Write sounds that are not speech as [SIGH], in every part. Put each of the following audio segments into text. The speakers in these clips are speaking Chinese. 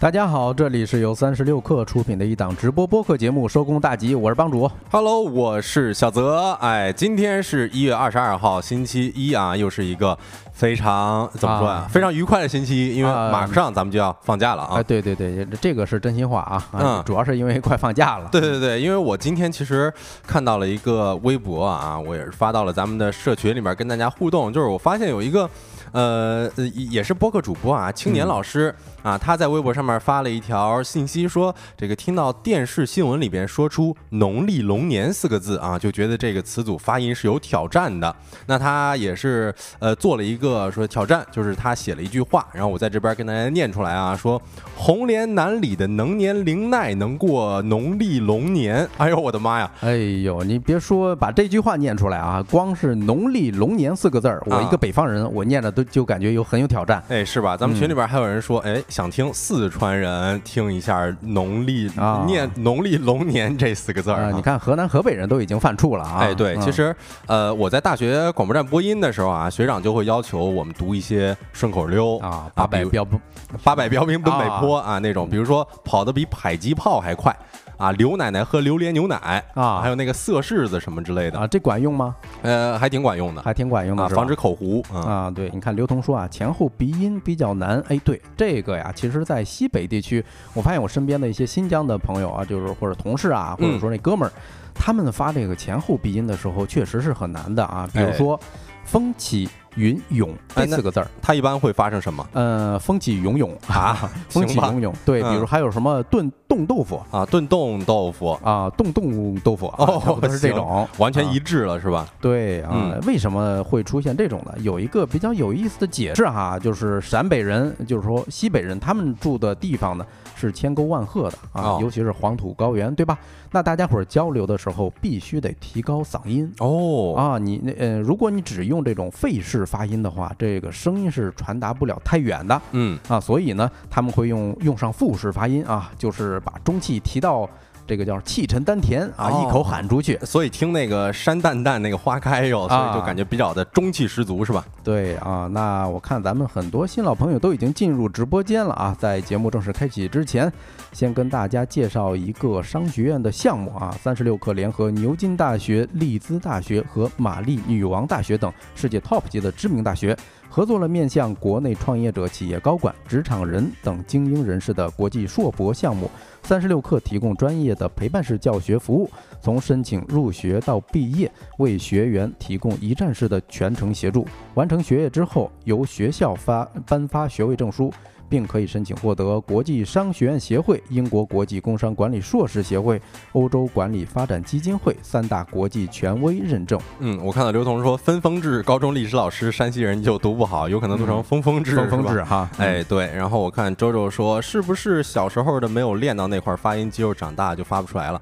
大家好，这里是由三十六克出品的一档直播播客节目《收工大吉》，我是帮主。Hello，我是小泽。哎，今天是一月二十二号，星期一啊，又是一个非常怎么说呀、啊非常愉快的星期一，因为啊马上咱们就要放假了啊。哎，对对对，这个是真心话啊，啊嗯主要是因为快放假了。对对对，因为我今天其实看到了一个微博啊，我也是发到了咱们的社群里面跟大家互动，就是我发现有一个。呃，呃也是播客主播啊，青年嗯老师、啊，他在微博上面发了一条信息说，这个听到电视新闻里边说出“农历龙年”四个字啊，就觉得这个词组发音是有挑战的。那他也是呃做了一个说挑战，就是他写了一句话，然后我在这边跟大家念出来啊，说“红莲南里的能年灵奈能过农历龙年”。哎呦我的妈呀！哎呦，你别说把这句话念出来啊，光是农历龙年四个字儿，我一个啊北方人，我念着都就感觉有很有挑战。哎，是吧？咱们群里边还有人说，哎，想听四川人听一下农历、啊念农历龙年这四个字儿、啊，你。看河南、河北人都已经犯怵了啊。哎，对，嗯其实，呃，我在大学广播站播音的时候啊，学长就会要求我们读一些顺口溜啊，八百标不八百标兵奔北坡啊那种，比如说跑得比迫击炮还快啊，刘奶奶喝榴莲牛奶啊还有那个色柿子什么之类的，啊，这管用吗？呃，还挺管用的还挺管用的，啊，防止口糊啊。啊，对，你看刘同说啊，前后鼻音比较难。哎，对，这个呀，其实，在西北地区，我发现我身边的一些新疆的朋友啊，就是或者同事啊，或者嗯说那哥们儿，他们发这个前后鼻音的时候，确实是很难的啊。比如哎说“风起云涌”这四个字儿，它一般会发生什么呃，风起涌涌啊，风起云涌 [LAUGHS] 涌。对，比如嗯还有什么炖冻豆腐啊？炖冻豆腐啊，冻冻豆腐啊，哦是这种，啊完全一致了是吧？对啊，嗯为什么会出现这种呢？有一个比较有意思的解释哈，就是陕北人，就是说西北人，他们住的地方呢是千沟万壑的啊，哦尤其是黄土高原，对吧？那大家伙儿交流的时候必须得提高嗓音。哦，啊，你那呃，如果你只用这种费式发音的话，这个声音是传达不了太远的嗯，啊，所以呢，他们会用用上复式发音啊，就是把中气提到这个叫气沉丹田啊，一口哦喊出去。所以听那个山淡淡那个花开哟，所以就啊感觉比较的中气十足是吧？对啊，那我看咱们很多新老朋友都已经进入直播间了啊。在节目正式开启之前，先跟大家介绍一个商学院的项目啊。三十六氪联合牛津大学、利兹大学和玛丽女王大学等世界 top 级的知名大学，合作了面向国内创业者、企业高管、职场人等精英人士的国际硕博项目。三十六课提供专业的陪伴式教学服务，从申请入学到毕业，为学员提供一站式的全程协助。完成学业之后，由学校发颁发学位证书，并可以申请获得国际商学院协会、英国国际工商管理硕士协会、欧洲管理发展基金会三大国际权威认证。嗯，我看到刘同说分封制高中历史老师山西人就读不好，有可能读成嗯分封制，风风是吧制哈，哎，对，然后我看周周说，是不是小时候的没有练到那块发音肌肉，长大就发不出来了？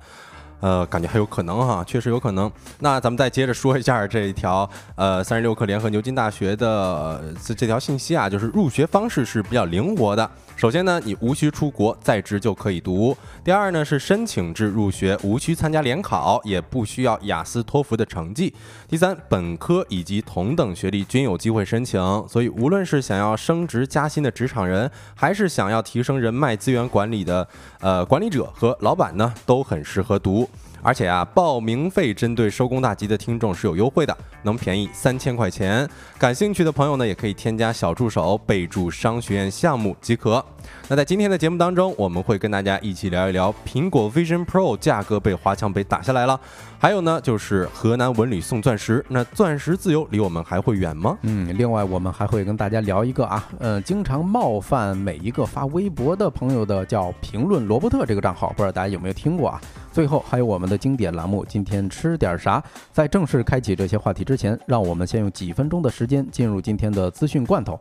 呃，感觉还有可能哈，确实有可能。那咱们再接着说一下这一条，呃，三十六氪联合牛津大学的、这这条信息啊，就是入学方式是比较灵活的。首先呢，你无需出国，在职就可以读。第二呢，是申请制入学，无需参加联考，也不需要雅思、托福的成绩。第三，本科以及同等学历均有机会申请，所以无论是想要升职加薪的职场人，还是想要提升人脉资源管理的呃管理者和老板呢，都很适合读。而且啊，报名费针对收工大吉的听众是有优惠的，能便宜三千块钱。感兴趣的朋友呢，也可以添加小助手，备注商学院项目即可。那在今天的节目当中，我们会跟大家一起聊一聊苹果 Vision Pro 价格被华强北打下来了，还有呢就是河南文旅送钻石，那钻石自由离我们还会远吗？嗯，另外我们还会跟大家聊一个啊，呃，经常冒犯每一个发微博的朋友的叫评论罗伯特这个账号，不知道大家有没有听过啊？最后还有我们的经典栏目，今天吃点啥？在正式开启这些话题之前，让我们先用几分钟的时间进入今天的资讯罐头。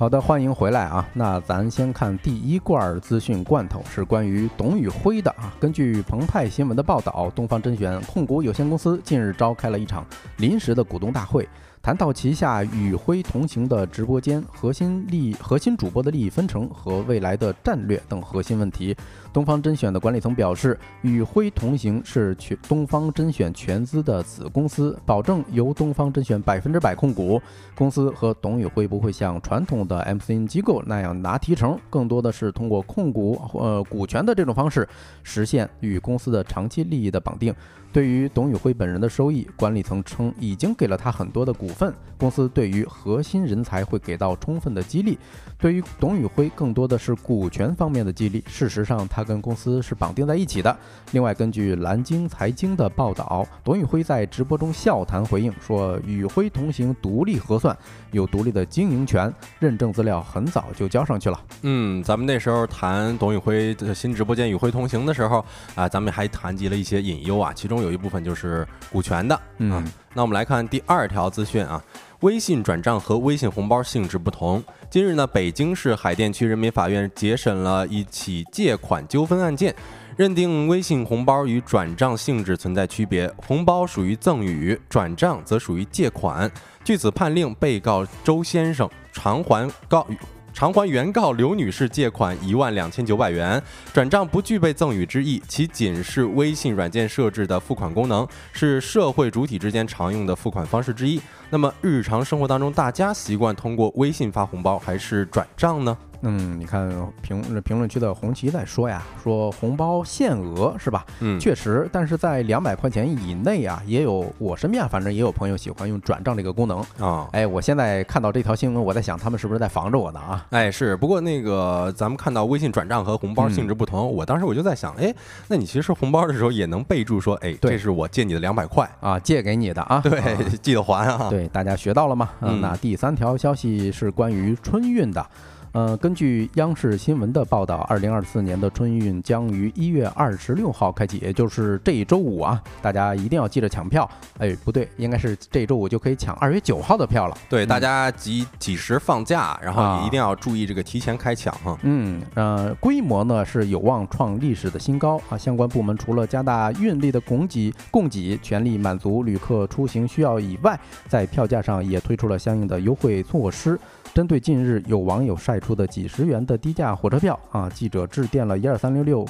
好的，欢迎回来啊！那咱先看第一罐儿资讯罐头，是关于董宇辉的啊。根据澎湃新闻的报道，东方甄选控股有限公司近日召开了一场临时的股东大会，谈到旗下与辉同行的直播间核心利核心主播的利益分成和未来的战略等核心问题，东方甄选的管理层表示，与辉同行是全东方甄选全资的子公司，保证由东方甄选百分之百控股。公司和董宇辉不会像传统的 MCN 机构那样拿提成，更多的是通过控股呃股权的这种方式，实现与公司的长期利益的绑定。对于董宇辉本人的收益，管理层称已经给了他很多的股份，公司对于核心人才会给到充分的激励。对于董宇辉，更多的是股权方面的激励。事实上，他跟公司是绑定在一起的。另外，根据蓝鲸财经的报道，董宇辉在直播中笑谈回应说：“宇辉同行独立核算，有独立的经营权，认证资料很早就交上去了。”嗯，咱们那时候谈董宇辉的新直播间“宇辉同行”的时候啊，咱们还谈及了一些隐忧啊，其中有一部分就是股权的。嗯，那我们来看第二条资讯啊，微信转账和微信红包性质不同。今日呢，北京市海淀区人民法院结审了一起借款纠纷案件，认定微信红包与转账性质存在区别，红包属于赠与，转账则属于借款。据此判令，被告周先生偿还告。偿还原告刘女士借款一万两千九百元，转账不具备赠与之意，其仅是微信软件设置的付款功能，是社会主体之间常用的付款方式之一。那么日常生活当中，大家习惯通过微信发红包还是转账呢？嗯，你看评评论区的红旗在说呀，说红包限额是吧？嗯，确实，但是在两百块钱以内啊，也有我身边反正也有朋友喜欢用转账这个功能啊。哎，我现在看到这条新闻，我在想他们是不是在防着我呢啊？哎，是。不过那个咱们看到微信转账和红包性质不同，我当时我就在想，哎，那你其实红包的时候也能备注说，哎，这是我借你的两百块啊，借给你的啊，[LAUGHS] 对，记得还啊。对，大家学到了吗？嗯，那第三条消息是关于春运的。呃，根据央视新闻的报道，二零二四年的春运将于一月二十六号开启，也就是这一周五啊，大家一定要记着抢票。哎，不对，应该是这周五就可以抢二月九号的票了。对，大家几几时放假，然后你一定要注意这个提前开抢哈。嗯，呃，规模呢是有望创历史的新高啊。相关部门除了加大运力的供给供给，全力满足旅客出行需要以外，在票价上也推出了相应的优惠措施。针对近日有网友晒出的几十元的低价火车票啊，记者致电了一二三零六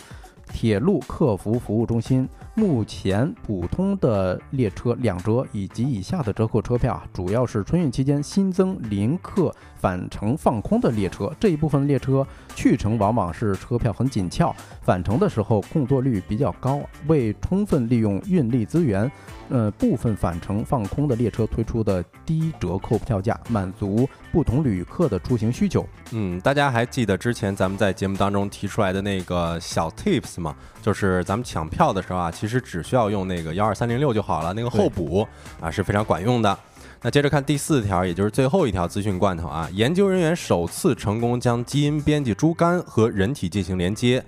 铁路客服服务中心。目前普通的列车两折以及以下的折扣车票啊，主要是春运期间新增临客返程放空的列车。这一部分列车去程往往是车票很紧俏，返程的时候空座率比较高。为充分利用运力资源，呃，部分返程放空的列车推出的低折扣票价，满足不同旅客的出行需求。嗯，大家还记得之前咱们在节目当中提出来的那个小 tips 吗？就是咱们抢票的时候啊，其实只需要用那个幺二三零六就好了，那个候补啊是非常管用的。那接着看第四条，也就是最后一条资讯罐头啊，研究人员首次成功将基因编辑猪肝和人体进行连接。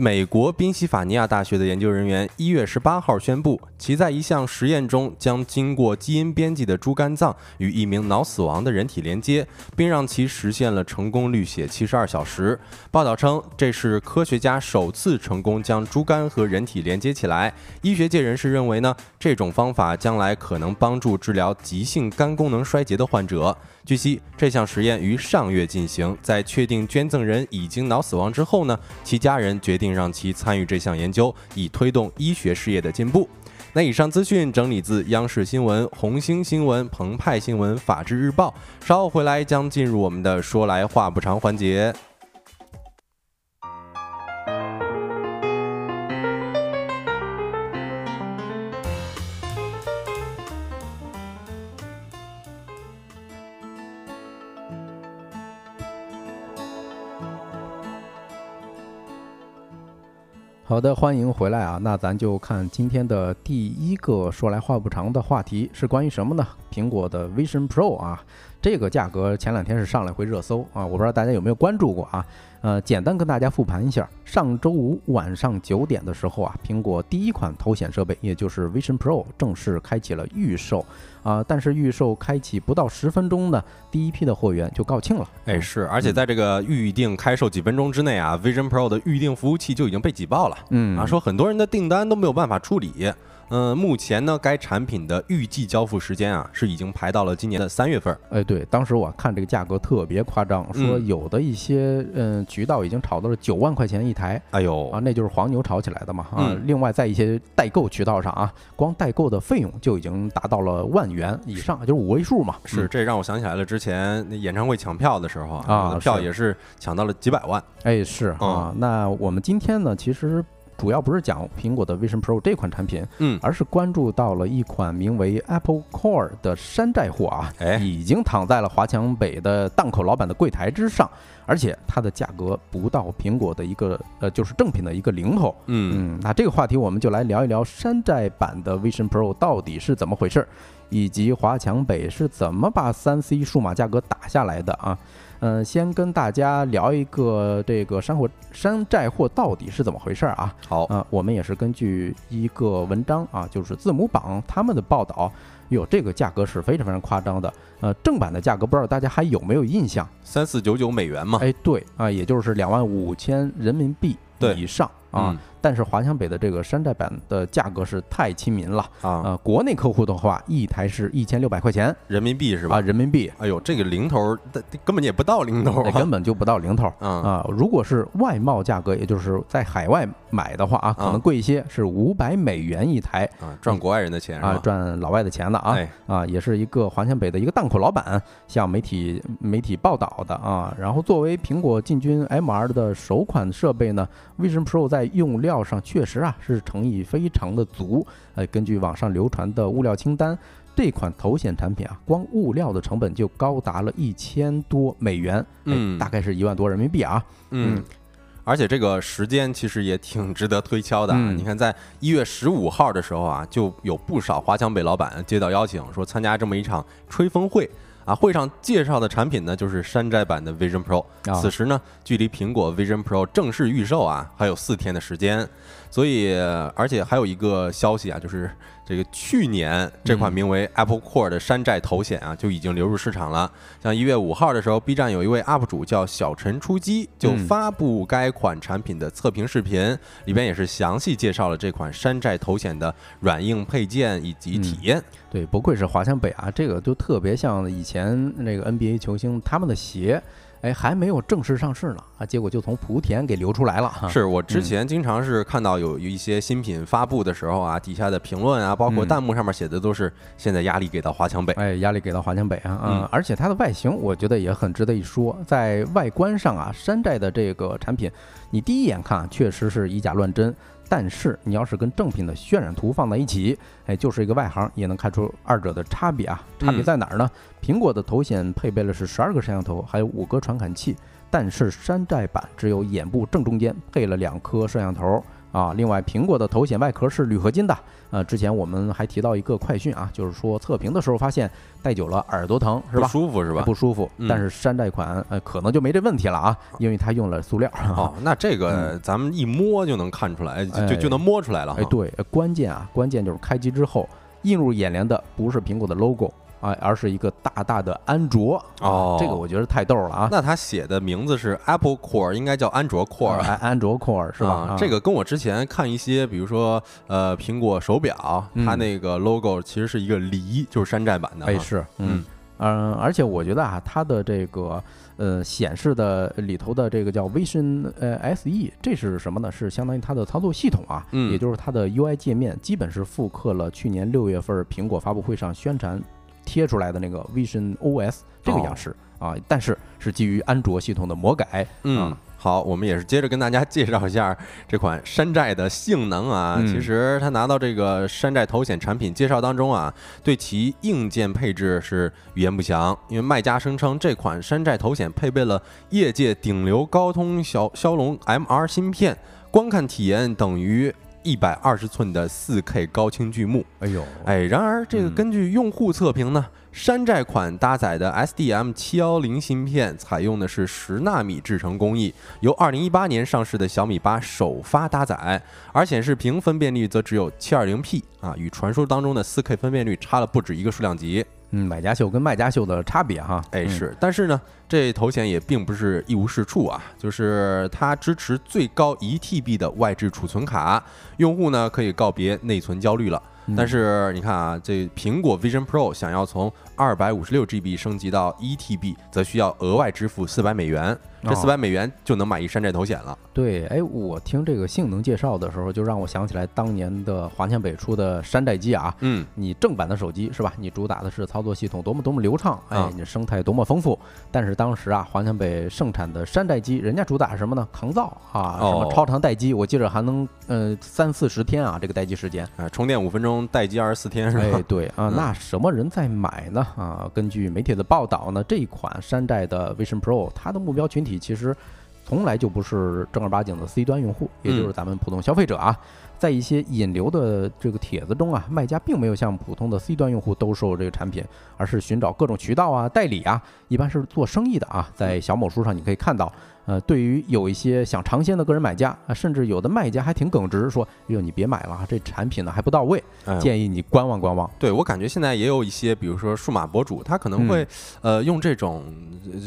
美国宾夕法尼亚大学的研究人员一月十八号宣布，其在一项实验中将经过基因编辑的猪肝脏与一名脑死亡的人体连接，并让其实现了成功滤血七十二小时。报道称，这是科学家首次成功将猪肝和人体连接起来。医学界人士认为呢，这种方法将来可能帮助治疗急性肝功能衰竭的患者。据悉，这项实验于上月进行，在确定捐赠人已经脑死亡之后呢，其家人决定让其参与这项研究，以推动医学事业的进步。那以上资讯整理自央视新闻、红星新闻、澎湃新闻、法制日报。稍后回来将进入我们的说来话不长环节。好的，欢迎回来啊！那咱就看今天的第一个说来话不长的话题是关于什么呢？苹果的 Vision Pro 啊，这个价格前两天是上了回热搜啊，我不知道大家有没有关注过啊？呃，简单跟大家复盘一下，上周五晚上九点的时候啊，苹果第一款头显设备，也就是 Vision Pro 正式开启了预售。啊！但是预售开启不到十分钟呢，第一批的货源就告罄了。哎，是，而且在这个预定开售几分钟之内啊，Vision Pro 的预定服务器就已经被挤爆了。嗯，啊，说很多人的订单都没有办法处理。嗯，目前呢，该产品的预计交付时间啊，是已经排到了今年的三月份。哎，对，当时我看这个价格特别夸张，说有的一些嗯渠道已经炒到了九万块钱一台。哎呦啊，那就是黄牛炒起来的嘛啊！另外，在一些代购渠道上啊，光代购的费用就已经达到了万元以上，就是五位数嘛。是，这让我想起来了之前那演唱会抢票的时候啊，票也是抢到了几百万。哎，是啊。那我们今天呢，其实。主要不是讲苹果的 Vision Pro 这款产品，嗯，而是关注到了一款名为 Apple Core 的山寨货啊，哎，已经躺在了华强北的档口老板的柜台之上，而且它的价格不到苹果的一个呃，就是正品的一个零头，嗯。嗯，那这个话题我们就来聊一聊山寨版的 Vision Pro 到底是怎么回事，以及华强北是怎么把三 C 数码价格打下来的啊。嗯，先跟大家聊一个这个山货山寨货到底是怎么回事啊？好啊，我们也是根据一个文章啊，就是字母榜他们的报道，哟，这个价格是非常非常夸张的。呃，正版的价格不知道大家还有没有印象？三四九九美元嘛？哎，对啊，也就是两万五千人民币以上啊。但是华强北的这个山寨版的价格是太亲民了啊！呃，国内客户的话，一台是一千六百块钱人民币是吧？啊，人民币。哎呦，这个零头根本也不到零头，根本就不到零头 [LAUGHS] 啊！如果是外贸价格，也就是在海外买的话啊，可能贵一些，是五百美元一台啊，赚国外人的钱啊，赚老外的钱的啊！啊，也是一个华强北的一个档口老板向媒体媒体报道的啊。然后作为苹果进军 MR 的首款设备呢，Vision Pro 在用料上确实啊。是诚意非常的足，呃，根据网上流传的物料清单，这款头显产品啊，光物料的成本就高达了一千多美元，嗯，大概是一万多人民币啊，嗯，而且这个时间其实也挺值得推敲的，你看，在一月十五号的时候啊，就有不少华强北老板接到邀请，说参加这么一场吹风会。啊，会上介绍的产品呢，就是山寨版的 Vision Pro。此时呢，距离苹果 Vision Pro 正式预售啊，还有四天的时间。所以，而且还有一个消息啊，就是。这个去年这款名为 Apple Core 的山寨头显啊，就已经流入市场了。像一月五号的时候，B 站有一位 UP 主叫小陈出击，就发布该款产品的测评视频，里边也是详细介绍了这款山寨头显的软硬配件以及体验。对，不愧是华强北啊，这个就特别像以前那个 NBA 球星他们的鞋。哎，还没有正式上市呢啊，结果就从莆田给流出来了。是我之前经常是看到有一些新品发布的时候啊，底下的评论啊，包括弹幕上面写的都是现在压力给到华强北。哎，压力给到华强北啊，嗯，而且它的外形我觉得也很值得一说，在外观上啊，山寨的这个产品，你第一眼看确实是以假乱真。但是你要是跟正品的渲染图放在一起，哎，就是一个外行也能看出二者的差别啊。差别在哪儿呢？苹果的头显配备了是十二个摄像头，还有五个传感器，但是山寨版只有眼部正中间配了两颗摄像头。啊，另外，苹果的头显外壳是铝合金的。呃，之前我们还提到一个快讯啊，就是说测评的时候发现戴久了耳朵疼，是吧？不舒服是吧？不舒服。但是山寨款呃可能就没这问题了啊，因为它用了塑料。哦，那这个咱们一摸就能看出来，就就能摸出来了。哎，对，关键啊，关键就是开机之后映入眼帘的不是苹果的 logo。啊，而是一个大大的安卓哦，这个我觉得太逗了啊！那他写的名字是 Apple Core，应该叫安卓 Core，安安卓 Core 是吧？这个跟我之前看一些，比如说呃苹果手表，它那个 logo 其实是一个梨，就是山寨版的。哎，是，嗯嗯，而且我觉得啊，它的这个呃显示的里头的这个叫 Vision 呃 SE，这是什么呢？是相当于它的操作系统啊，嗯，也就是它的 UI 界面，基本是复刻了去年六月份苹果发布会上宣传。贴出来的那个 Vision OS 这个样式啊，但是是基于安卓系统的魔改。嗯，好，我们也是接着跟大家介绍一下这款山寨的性能啊。其实它拿到这个山寨头显产品介绍当中啊，对其硬件配置是语言不详，因为卖家声称这款山寨头显配备了业界顶流高通骁骁龙 MR 芯片，观看体验等于。一百二十寸的四 K 高清巨幕，哎呦，哎，然而这个根据用户测评呢，山寨款搭载的 SDM 七幺零芯片采用的是十纳米制程工艺，由二零一八年上市的小米八首发搭载，而显示屏分辨率则只有七二零 P 啊，与传说当中的四 K 分辨率差了不止一个数量级。嗯，买家秀跟卖家秀的差别哈，哎是，但是呢，这头显也并不是一无是处啊，就是它支持最高一 TB 的外置储存卡，用户呢可以告别内存焦虑了。但是你看啊，这苹果 Vision Pro 想要从二百五十六 GB 升级到一 TB，则需要额外支付四百美元。这四百美元就能买一山寨头显了。对，哎，我听这个性能介绍的时候，就让我想起来当年的华强北出的山寨机啊。嗯，你正版的手机是吧？你主打的是操作系统多么多么流畅，哎，你生态多么丰富。但是当时啊，华强北盛产的山寨机，人家主打什么呢？抗造啊，什么超长待机，我记着还能呃三四十天啊，这个待机时间啊，充电五分钟，待机二十四天是吧？哎，对啊，那什么人在买呢？啊，根据媒体的报道呢，这一款山寨的 Vision Pro，它的目标群体其实。从来就不是正儿八经的 C 端用户，也就是咱们普通消费者啊。在一些引流的这个帖子中啊，卖家并没有向普通的 C 端用户兜售这个产品，而是寻找各种渠道啊、代理啊，一般是做生意的啊。在小某书上你可以看到。呃，对于有一些想尝鲜的个人买家啊，甚至有的卖家还挺耿直，说：“哎呦，你别买了，这产品呢还不到位，建议你观望观望。”对我感觉现在也有一些，比如说数码博主，他可能会呃用这种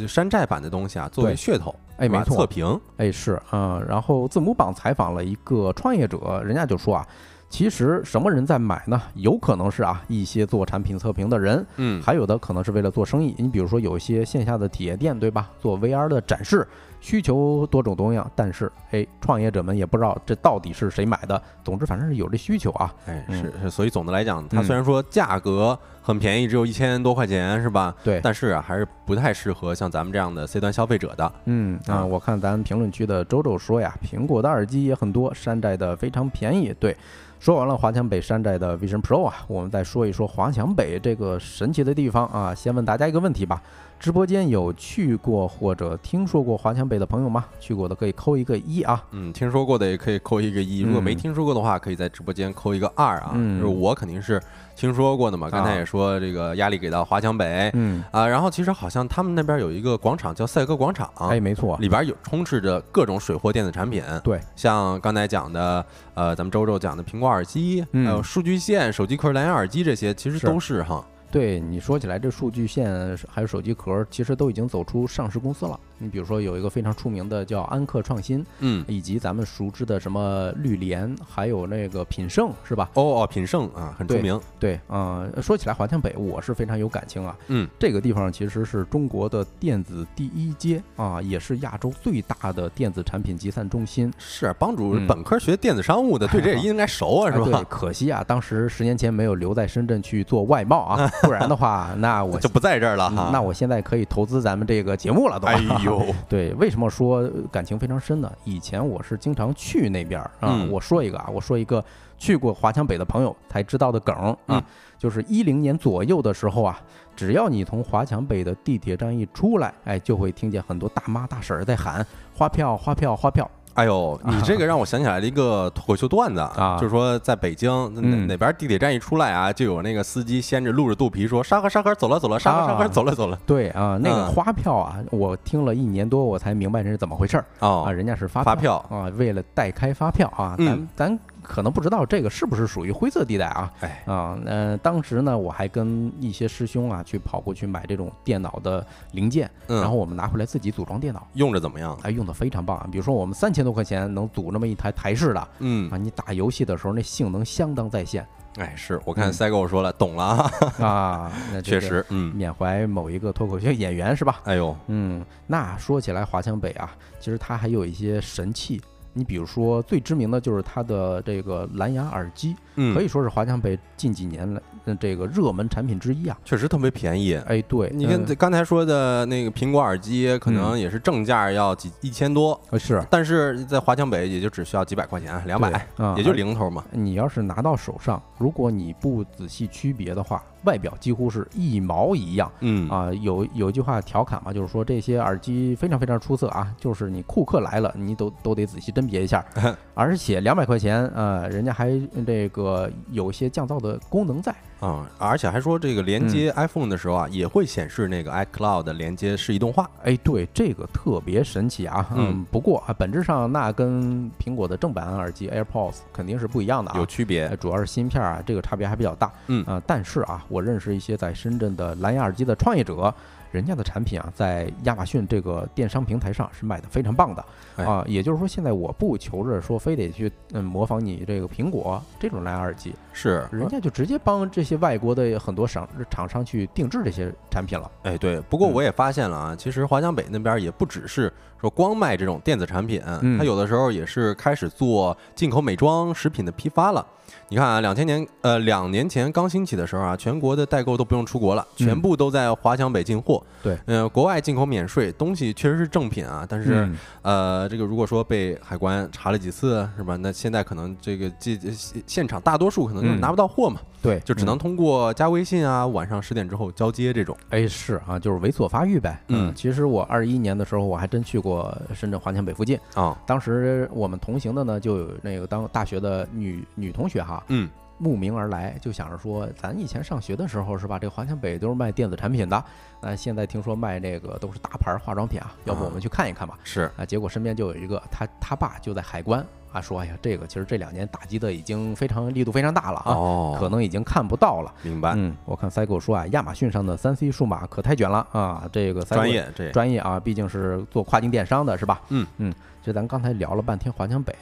山寨版的东西啊作为噱头，哎，没错，测评，哎是啊。然后字母榜采访了一个创业者，人家就说啊。其实什么人在买呢？有可能是啊一些做产品测评的人，嗯，还有的可能是为了做生意。你比如说有一些线下的体验店，对吧？做 VR 的展示，需求多种多样。但是，哎，创业者们也不知道这到底是谁买的。总之，反正是有这需求啊。哎，是是。所以总的来讲，它虽然说价格很便宜，只有一千多块钱，是吧？对。但是啊，还是不太适合像咱们这样的 C 端消费者的。嗯啊，我看咱评论区的周周说呀，苹果的耳机也很多，山寨的非常便宜。对。说完了华强北山寨的 Vision Pro 啊，我们再说一说华强北这个神奇的地方啊。先问大家一个问题吧：直播间有去过或者听说过华强北的朋友吗？去过的可以扣一个一啊。嗯，听说过的也可以扣一个一。如果没听说过的话，可以在直播间扣一个二啊。嗯，我肯定是。听说过的嘛？刚才也说这个压力给到华强北，嗯啊，然后其实好像他们那边有一个广场叫赛格广场，哎，没错，里边有充斥着各种水货电子产品，对，像刚才讲的，呃，咱们周周讲的苹果耳机，还有数据线、手机壳、蓝牙耳机这些，其实都是哈。对你说起来，这数据线还有手机壳，其实都已经走出上市公司了。你比如说有一个非常出名的叫安克创新，嗯，以及咱们熟知的什么绿联，还有那个品胜，是吧？哦哦，品胜啊，很出名。对啊，说起来华强北，我是非常有感情啊。嗯，这个地方其实是中国的电子第一街啊，也是亚洲最大的电子产品集散中心。是帮主本科学电子商务的，对这 [LAUGHS] 应该熟啊，是吧？对，可惜啊，当时十年前没有留在深圳去做外贸啊，[LAUGHS] 不然的话，那我就不在这儿了哈。那我现在可以投资咱们这个节目了，都。哎呦，对，为什么说感情非常深呢？以前我是经常去那边啊。我说一个啊，我说一个去过华强北的朋友才知道的梗啊，就是一零年左右的时候啊，只要你从华强北的地铁站一出来，哎，就会听见很多大妈大婶在喊花票花票花票。哎呦，你这个让我想起来了一个脱口秀段子啊，就是说在北京哪哪边地铁站一出来啊，就有那个司机掀着露着肚皮说沙河沙河走了走了沙河沙河走了走了。对啊，那个花票啊，我听了一年多，我才明白这是怎么回事儿啊，人家是发发票啊，为了代开发票啊，咱咱。可能不知道这个是不是属于灰色地带啊？哎啊，呃，当时呢，我还跟一些师兄啊去跑过去买这种电脑的零件，然后我们拿回来自己组装电脑，用着怎么样？哎，用的非常棒啊！比如说我们三千多块钱能组那么一台台式的，嗯啊，你打游戏的时候那性能相当在线。哎，是我看赛狗说了，懂了啊，[LAUGHS] 那确实，嗯，缅怀某一个脱口秀演员是吧？哎呦，嗯，那说起来华强北啊，其实它还有一些神器。你比如说，最知名的就是它的这个蓝牙耳机，可以说是华强北近几年来这个热门产品之一啊。确实特别便宜，哎，对，你看刚才说的那个苹果耳机，可能也是正价要几一千多，是，但是在华强北也就只需要几百块钱，两百，也就零头嘛。你要是拿到手上，如果你不仔细区别的话。外表几乎是一毛一样，嗯。啊，有有一句话调侃嘛，就是说这些耳机非常非常出色啊，就是你库克来了，你都都得仔细甄别一下，[LAUGHS] 而且两百块钱，呃，人家还这个有些降噪的功能在。啊，而且还说这个连接 iPhone 的时候啊，也会显示那个 iCloud 连接示意动画。哎，对，这个特别神奇啊。嗯，不过啊，本质上那跟苹果的正版耳机 AirPods 肯定是不一样的啊，有区别，主要是芯片啊，这个差别还比较大。嗯啊，但是啊，我认识一些在深圳的蓝牙耳机的创业者。人家的产品啊，在亚马逊这个电商平台上是卖的非常棒的啊。也就是说，现在我不求着说非得去嗯模仿你这个苹果这种蓝牙耳机，是人家就直接帮这些外国的很多厂厂商去定制这些产品了。哎，对，不过嗯我也发现了啊，其实华强北那边也不只是说光卖这种电子产品，嗯它有的时候也是开始做进口美妆食品的批发了。你看啊，两千年呃两年前刚兴起的时候啊，全国的代购都不用出国了，嗯全部都在华强北进货。对，呃，国外进口免税，东西确实是正品啊，但是、嗯呃，这个如果说被海关查了几次是吧？那现在可能这个这现现场大多数可能就拿不到货嘛，对，就只能嗯通过加微信啊，晚上十点之后交接这种。哎是啊，就是猥琐发育呗。嗯其实我二一年的时候，我还真去过深圳华强北附近。啊，当时我们同行的呢，就有那个当大学的女女同学哈，嗯，慕名而来，就想着说，咱以前上学的时候是吧，这华强北都是卖电子产品的，那现在听说卖这个都是大牌化妆品啊，要不我们去看一看吧？是。啊，结果身边就有一个他他爸就在海关啊，说，哎呀，这个其实这两年打击的已经非常力度非常大了啊，哦，可能已经看不到了。明白，嗯，我看 Cycle 说啊，亚马逊上的三 C 数码可太卷了啊，这个专业这专业啊，毕竟是做跨境电商的，是吧？嗯。嗯，就咱刚才聊了半天华强北，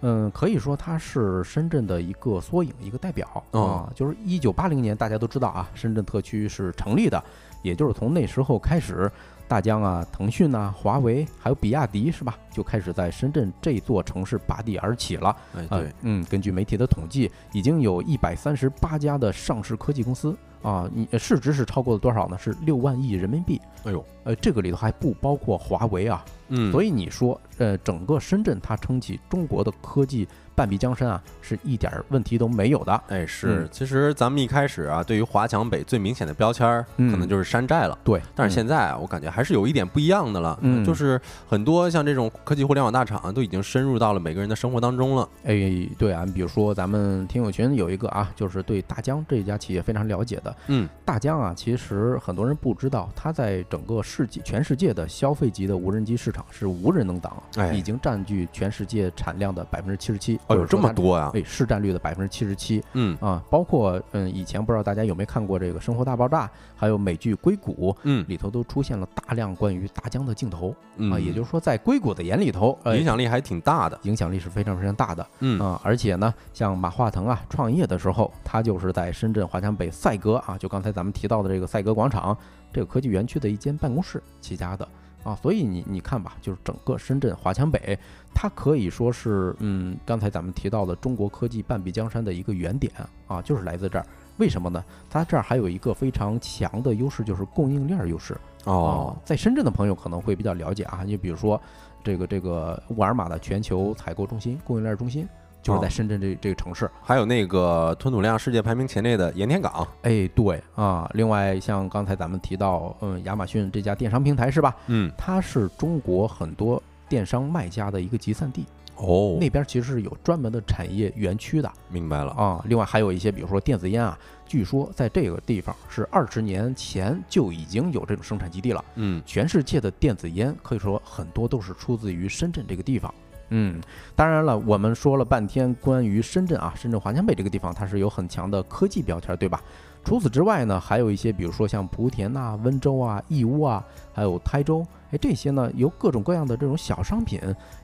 嗯，可以说它是深圳的一个缩影，一个代表啊、哦就是一九八零年，大家都知道啊，深圳特区是成立的，也就是从那时候开始，大疆啊、腾讯啊、华为还有比亚迪是吧，就开始在深圳这座城市拔地而起了。哎啊对，嗯，根据媒体的统计，已经有一百三十八家的上市科技公司啊，你市值是超过了多少呢？是六万亿人民币。哎呦，呃，这个里头还不包括华为啊，嗯，所以以你说，呃，整个深圳它撑起中国的科技半壁江山啊，是一点儿问题都没有的。哎是嗯，其实咱们一开始啊，对于华强北最明显的标签儿，嗯可能就是山寨了。对，但是现在啊，我感觉还是有一点不一样的了，嗯就是很多像这种科技互联网大厂都已经深入到了每个人的生活当中了。哎，对啊，你比如说咱们听友群有一个啊，就是对大疆这家企业非常了解的。嗯，大疆啊，其实很多人不知道，它在整个世界全世界的消费级的无人机市场是无人能挡，哎已经占据全世界产量的百分之七十七。哦，有这么多呀？哎，市占率的百分之七十七嗯啊，包括嗯，以前不知道大家有没有看过这个《生活大爆炸》，还有美剧《硅谷》嗯里头都出现了大量关于大疆的镜头嗯啊，也就是说，在硅谷的眼里头，呃，影响力还挺大的。影响力是非常非常大的嗯啊，而且呢，像马化腾啊创业的时候，他就是在深圳华强北赛格啊，就刚才咱们提到的这个赛格广场这个科技园区的一间办公室起家的啊，所以你你看吧，就是整个深圳华强北，它可以说是嗯，刚才咱们提到的中国科技半壁江山的一个原点啊，就是来自这儿。为什么呢？它这儿还有一个非常强的优势，就是供应链优势。哦啊，在深圳的朋友可能会比较了解啊，你比如说这个这个沃尔玛的全球采购中心、供应链中心就是在哦深圳这这个城市。还有那个吞吐量世界排名前列的盐田港。哎，对啊，另外像刚才咱们提到，嗯，亚马逊这家电商平台是吧？嗯它是中国很多电商卖家的一个集散地，哦，那边其实是有专门的产业园区的明白了。啊。另外还有一些，比如说电子烟啊，据说在这个地方是二十年前就已经有这种生产基地了。嗯全世界的电子烟可以说很多都是出自于深圳这个地方。嗯，当然了，我们说了半天关于深圳啊，深圳华强北这个地方，它是有很强的科技标签，对吧？除此之外呢，还有一些，比如说像莆田呐、温州啊、义乌啊，还有台州，哎，这些呢，有各种各样的这种小商品，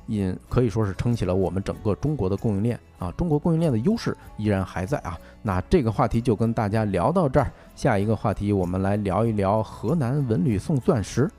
也可以说是撑起了我们整个中国的供应链啊。中国供应链的优势依然还在啊。那这个话题就跟大家聊到这儿，下一个话题我们来聊一聊河南文旅送钻石。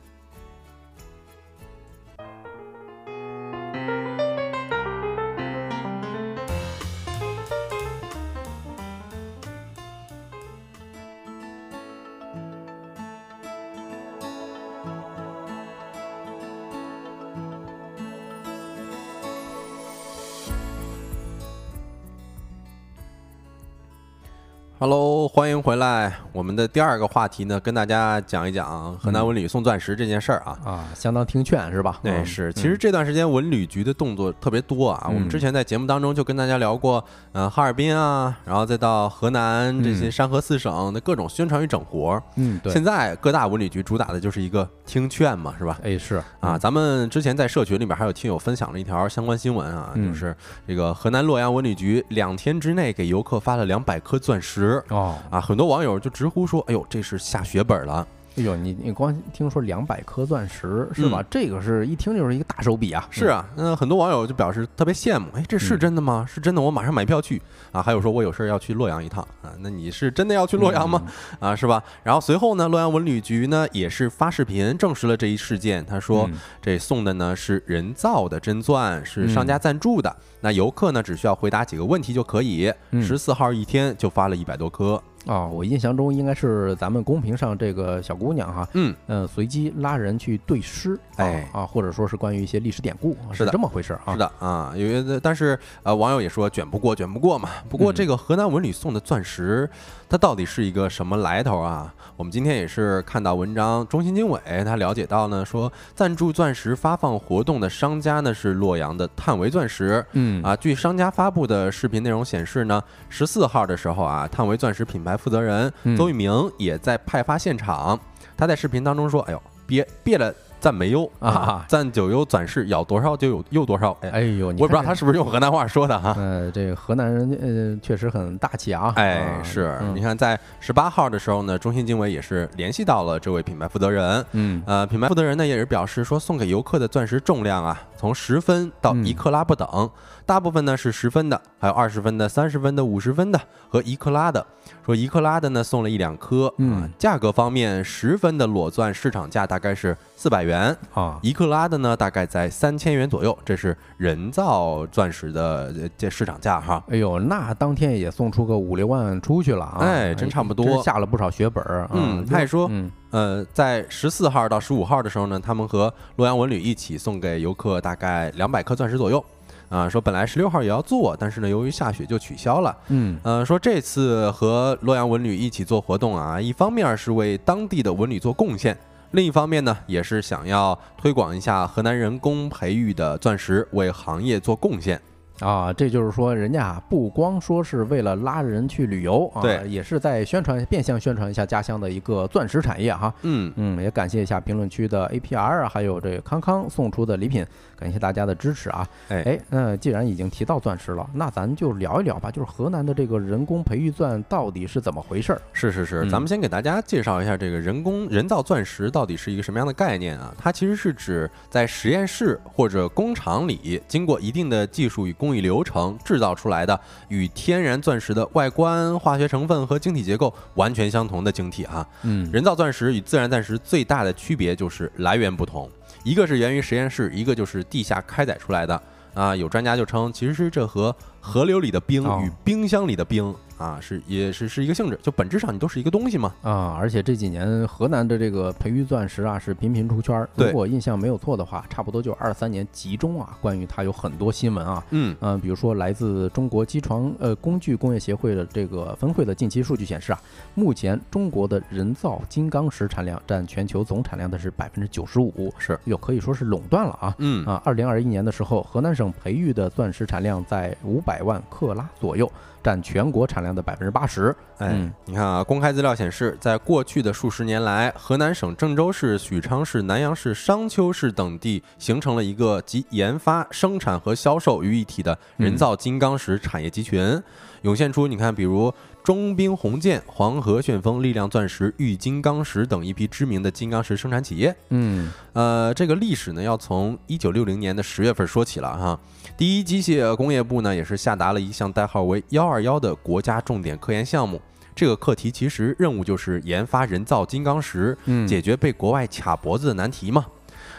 Hello，欢迎回来。我们的第二个话题呢，跟大家讲一讲河南文旅送钻石这件事儿啊。啊，相当听劝是吧？对，嗯。是，嗯。其实这段时间文旅局的动作特别多啊。我们嗯之前在节目当中就跟大家聊过，呃，哈尔滨啊，然后再到河南这些嗯。山河四省的各种宣传与整活。嗯，对，现在各大文旅局主打的就是一个听劝嘛，是吧？哎是。啊，，咱们之前在社群里边还有听友分享了一条相关新闻啊，嗯。就是这个河南洛阳文旅局两天之内给游客发了两百颗钻石。哦，啊，很多网友就直呼说：“哎呦，这是下血本了。”哎呦，你你光听说两百颗钻石是吧？这个是一听就是一个大手笔啊！是啊，那很多网友就表示特别羡慕，哎，这是真的吗？是真的，我马上买票去啊！还有说我有事要去洛阳一趟啊，那你是真的要去洛阳吗？啊，是吧？然后随后呢，洛阳文旅局呢也是发视频证实了这一事件，他说这送的呢是人造的真钻，是商家赞助的，那游客呢只需要回答几个问题就可以。十四号一天就发了一百多颗。啊，我印象中应该是咱们公屏上这个小姑娘哈，嗯嗯，随机拉人去对诗，哎啊，或者说是关于一些历史典故，是的这么回事啊，是的啊，因为但是呃，网友也说卷不过，卷不过嘛。不过这个河南文旅送的钻石，它到底是一个什么来头啊？我们今天也是看到文章，中心经纬他了解到呢，说赞助钻石发放活动的商家呢是洛阳的探维钻石，嗯啊，据商家发布的视频内容显示呢，十四号的时候啊，探维钻石品牌。负责人邹玉明也在派发现场，他在视频当中说：“哎呦，别别了。”赞没优啊，赞九优钻石要多少就有又多少。哎呦，我不知道他是不是用河南话说的哈。呃，这个河南人呃确实很大气啊。哎，是你看在十八号的时候呢，中信经纬也是联系到了这位品牌负责人。嗯，呃，品牌负责人呢也是表示说，送给游客的钻石重量啊，从十分到一克拉不等，大部分呢是十分的，还有二十分的、三十分的、五十分的和一克拉的。说一克拉的呢送了一两颗。嗯，价格方面，十分的裸钻市场价大概是四百元。元啊，一克拉的呢，大概在三千元左右，这是人造钻石的这市场价哈。哎呦，那当天也送出个五六万出去了啊！哎，真差不多，下了不少血本儿。嗯，他也说，呃，在十四号到十五号的时候呢，他们和洛阳文旅一起送给游客大概两百颗钻石左右。啊，说本来十六号也要做，但是呢，由于下雪就取消了。嗯，呃，说这次和洛阳文旅一起做活动啊，一方面是为当地的文旅做贡献。另一方面呢，也是想要推广一下河南人工培育的钻石，为行业做贡献。啊，这就是说，人家不光说是为了拉人去旅游啊，对，也是在宣传，变相宣传一下家乡的一个钻石产业哈。嗯嗯，也感谢一下评论区的 APR 啊，还有这个康康送出的礼品，感谢大家的支持啊。哎哎，那既然已经提到钻石了，那咱就聊一聊吧，就是河南的这个人工培育钻到底是怎么回事儿？是是是，咱们先给大家介绍一下这个人工人造钻石到底是一个什么样的概念啊？它其实是指在实验室或者工厂里，经过一定的技术与工艺流程。制造出来的与天然钻石的外观、化学成分和晶体结构完全相同的晶体啊，嗯，人造钻石与自然钻石最大的区别就是来源不同，一个是源于实验室，一个就是地下开采出来的啊。有专家就称，其实是这和河流里的冰与冰箱里的冰。啊，是也是是一个性质，就本质上你都是一个东西嘛。啊，而且这几年河南的这个培育钻石啊是频频出圈儿。如果印象没有错的话，差不多就二三年集中啊，关于它有很多新闻啊。嗯嗯，比如说来自中国机床呃工具工业协会的这个分会的近期数据显示啊，目前中国的人造金刚石产量占全球总产量的是百分之九十五，是又可以说是垄断了啊。嗯啊，二零二一年的时候，河南省培育的钻石产量在五百万克拉左右。占全国产量的百分之八十。哎，你看啊，公开资料显示，在过去的数十年来，河南省郑州市、许昌市、南阳市、商丘市等地形成了一个集研发、生产和销售于一体的人造金刚石产业集群，涌现出你看，比如中兵红箭、黄河旋风、力量钻石、玉金刚石等一批知名的金刚石生产企业。嗯，呃，这个历史呢，要从一九六零年的十月份说起了哈。第一机械工业部呢，也是下达了一项代号为“幺二幺”的国家重点科研项目。这个课题其实任务就是研发人造金刚石，解决被国外卡脖子的难题嘛。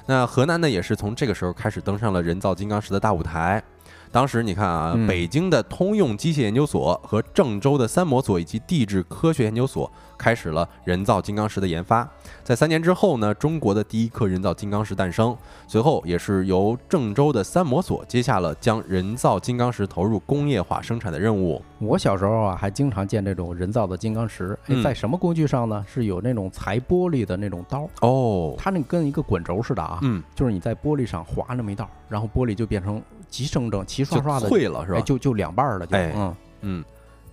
那河南呢，也是从这个时候开始登上了人造金刚石的大舞台。当时你看啊，北京的通用机械研究所和郑州的三模所以及地质科学研究所。开始了人造金刚石的研发，在三年之后呢，中国的第一颗人造金刚石诞生。随后也是由郑州的三模所接下了将人造金刚石投入工业化生产的任务。我小时候啊，还经常见这种人造的金刚石，在什么工具上呢？是有那种裁玻璃的那种刀哦，它那跟一个滚轴似的啊，嗯，就是你在玻璃上划那么一道，然后玻璃就变成齐整整、齐刷刷的脆了，是吧？就就两半了，就嗯嗯。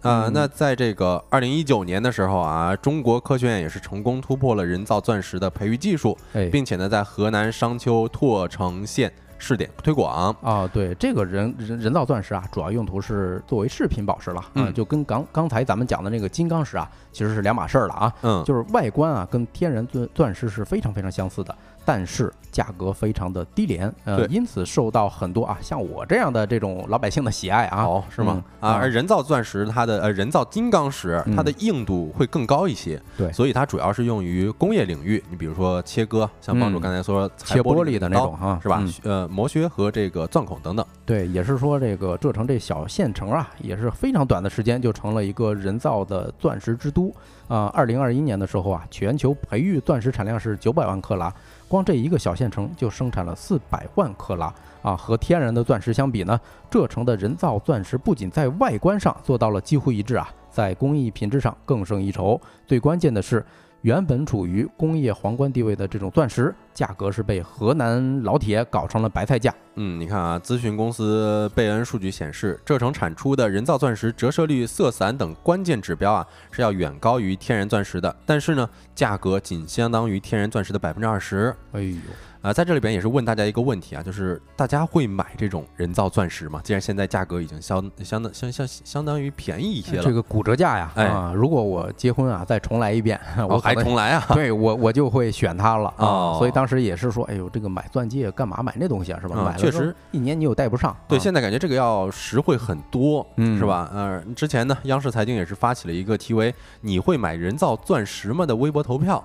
啊，那在这个二零一九年的时候啊，中国科学院也是成功突破了人造钻石的培育技术，并且呢，在河南商丘拓城县试点推广。啊，对，这个人人人造钻石啊，主要用途是作为饰品宝石了，啊嗯就跟刚刚才咱们讲的那个金刚石啊，其实是两码事儿了啊。嗯，就是外观啊，跟天然钻钻石是非常非常相似的，但是价格非常的低廉，呃，因此受到很多啊像我这样的这种老百姓的喜爱啊。哦，是吗？嗯啊，而人造钻石它的呃人造金刚石，它的硬度会更高一些，对所以它主要是用于工业领域。你比如说切割，像帮主嗯刚才说裁切玻璃璃的那种哈，是吧嗯？呃，磨削和这个钻孔等等。对，也是说这个浙城这小县城啊，也是非常短的时间就成了一个人造的钻石之都啊。二零二一年的时候啊，全球培育钻石产量是九百万克拉，光这一个小县城就生产了四百万克拉啊。和天然的钻石相比呢，这城的人造钻石不仅在外观上做到了几乎一致啊，在工艺品质上更胜一筹。最关键的是。原本处于工业皇冠地位的这种钻石，价格是被河南老铁搞成了白菜价。嗯，你看啊，咨询公司贝恩数据显示，这城产出的人造钻石折射率、色散等关键指标啊，是要远高于天然钻石的。但是呢，价格仅相当于天然钻石的百分之二十。哎呦，啊，在这里边也是问大家一个问题啊，就是大家会买这种人造钻石吗？既然现在价格已经相相当相相相当于便宜一些了，这个骨折价呀，哎啊，如果我结婚啊再重来一遍，我哦还重来啊？[LAUGHS] 对我我就会选它了啊。哦所以当时也是说，哎呦，这个买钻戒干嘛买那东西啊，是吧？确实一年你又戴不上。对，啊现在感觉这个要实惠很多，嗯是吧？呃，之前呢，央视财经也是发起了一个题为“你会买人造钻石吗”的微博投票，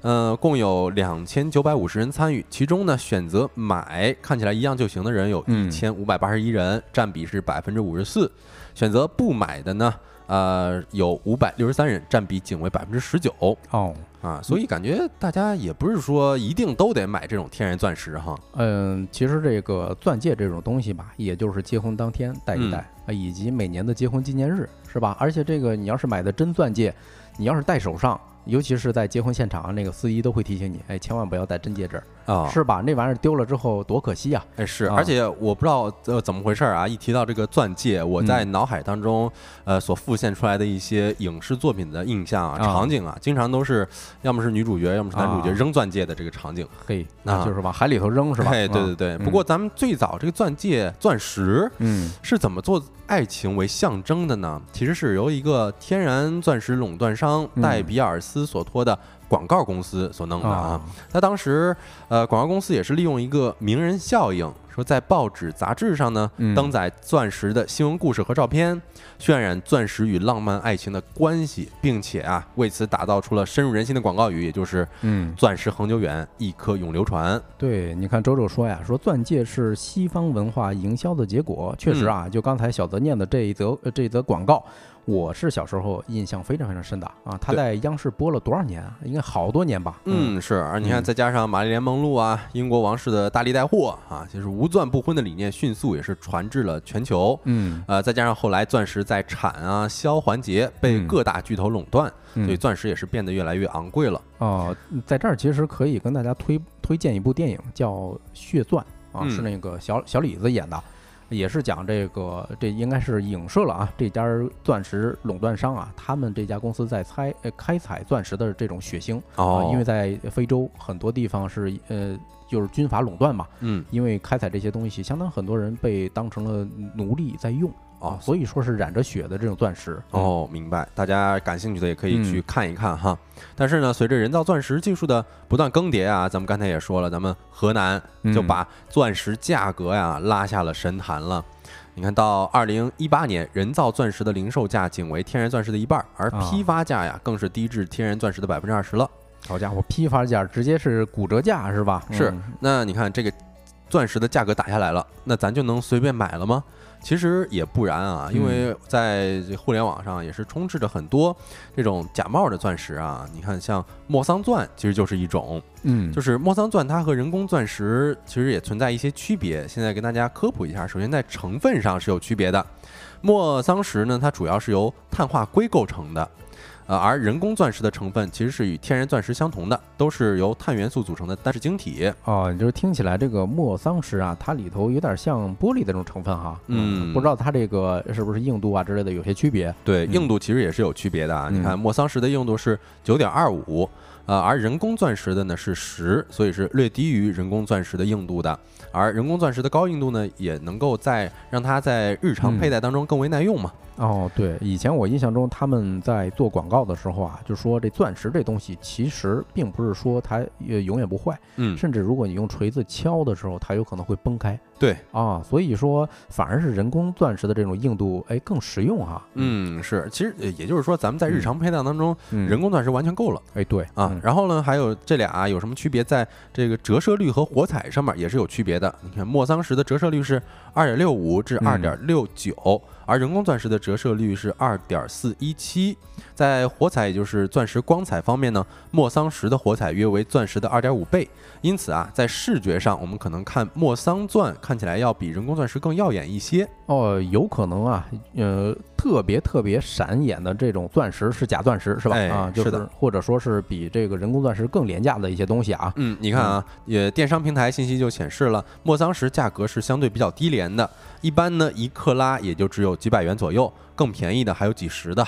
呃，共有两千九百五十人参与，其中呢，选择买看起来一样就行的人有一嗯千五百八十一人，占比是百分之五十四；选择不买的呢，呃，有五百六十三人，占比仅为百分之十九哦，啊。所以感觉大家也不是说一定都得买这种天然钻石哈。嗯，其实这个钻戒这种东西吧，也就是结婚当天戴一戴，啊，以及每年的结婚纪念日，是吧？而且这个你要是买的真钻戒，你要是戴手上。尤其是在结婚现场，那个司仪都会提醒你，哎，千万不要戴真戒指，啊，是吧？那玩意儿丢了之后多可惜呀、哎，是，啊而且我不知道呃怎么回事儿啊！一提到这个钻戒，我在嗯脑海当中，呃，所浮现出来的一些影视作品的印象啊、啊场景啊，经常都是要么是女主角，要么是男主角啊扔钻戒的这个场景，嘿，啊那就是往海里头扔是吧？哎，对对啊，对。嗯不过咱们最早这个钻戒、钻石嗯是怎么做爱情为象征的呢？其实是由一个天然钻石垄断商嗯戴比尔斯所托的广告公司所弄的啊啊。，他当时，呃，广告公司也是利用一个名人效应，说在报纸、杂志上呢嗯登载钻石的新闻故事和照片，渲染钻石与浪漫爱情的关系，并且啊，为此打造出了深入人心的广告语，也就是嗯“钻石恒久远，一颗永流传对，你看周周说呀，说钻戒是西方文化营销的结果，确实啊，就刚才小泽念的这一则呃这一则广告，我是小时候印象非常非常深的啊。他在央视播了多少年啊？应该好多年吧？”。嗯，是。而你看，嗯再加上玛丽莲梦露啊，英国王室的大力带货啊，就是无钻不婚的理念，迅速也是传至了全球。嗯。呃，再加上后来钻石在产啊、销环节被嗯。各大巨头垄断，嗯。所以钻石也是变得越来越昂贵了。哦，在这儿其实可以跟大家推推荐一部电影，叫《血钻》啊，嗯。是那个小小李子演的，也是讲这个这应该是影射了啊这家钻石垄断商啊，他们这家公司在采呃开采钻石的这种血腥啊，因为在非洲很多地方是呃就是军阀垄断嘛，嗯，因为开采这些东西，相当很多人被当成了奴隶在用啊哦，所以说是染着血的这种钻石。哦，明白。大家感兴趣的也可以去嗯看一看哈。但是呢，随着人造钻石技术的不断更迭啊，咱们刚才也说了，咱们河南就嗯把钻石价格呀拉下了神坛了。你看到二零一八年，人造钻石的零售价仅为天然钻石的一半儿，而啊批发价呀更是低至天然钻石的百分之二十了。好家伙，批发价直接是骨折价是吧？是嗯那你看这个钻石的价格打下来了，那咱就能随便买了吗？其实也不然啊，因为在互联网上也是充斥着很多这种假冒的钻石啊。你看，像莫桑钻其实就是一种，嗯，就是是莫桑钻它和人工钻石其实也存在一些区别。现在跟大家科普一下，首先在成分上是有区别的。莫桑石呢，它主要是由碳化硅构成的，呃，而人工钻石的成分其实是与天然钻石相同的，都是由碳元素组成的单质晶体。哦，你就是听起来这个莫桑石啊，它里头有点像玻璃的这种成分哈。嗯不知道它这个是不是硬度啊之类的有些区别。对，嗯硬度其实也是有区别的啊。你嗯看莫桑石的硬度是九点二五，呃，而人工钻石的呢是十，所以是略低于人工钻石的硬度的。而人工钻石的高硬度呢，也能够在让它在日常佩戴当中更为耐用嘛。哦，对，以前我印象中他们在做广告的时候啊，就说这钻石这东西其实并不是说它也永远不坏，嗯，甚至如果你用锤子敲的时候，它有可能会崩开。对啊，所以说反而是人工钻石的这种硬度，哎，更实用哈。嗯，是，其实也就是说，咱们在日常佩戴当中，人工钻石完全够了。哎，对啊，然后呢，还有这俩有什么区别？在这个折射率和火彩上面也是有区别的。你看，莫桑石的折射率是二点六五至二点六九。而人工钻石的折射率是二点四一七，在火彩也就是钻石光彩方面呢，莫桑石的火彩约为钻石的二点五倍。因此啊，在视觉上，我们可能看莫桑钻看起来要比人工钻石更耀眼一些。哦，有可能啊，呃，特别特别闪眼的这种钻石是假钻石是吧？啊，是的，或者说是比这个人工钻石更廉价的一些东西啊。嗯，你看啊，也电商平台信息就显示了，莫桑石价格是相对比较低廉的，一般呢一克拉也就只有几百元左右，更便宜的还有几十的。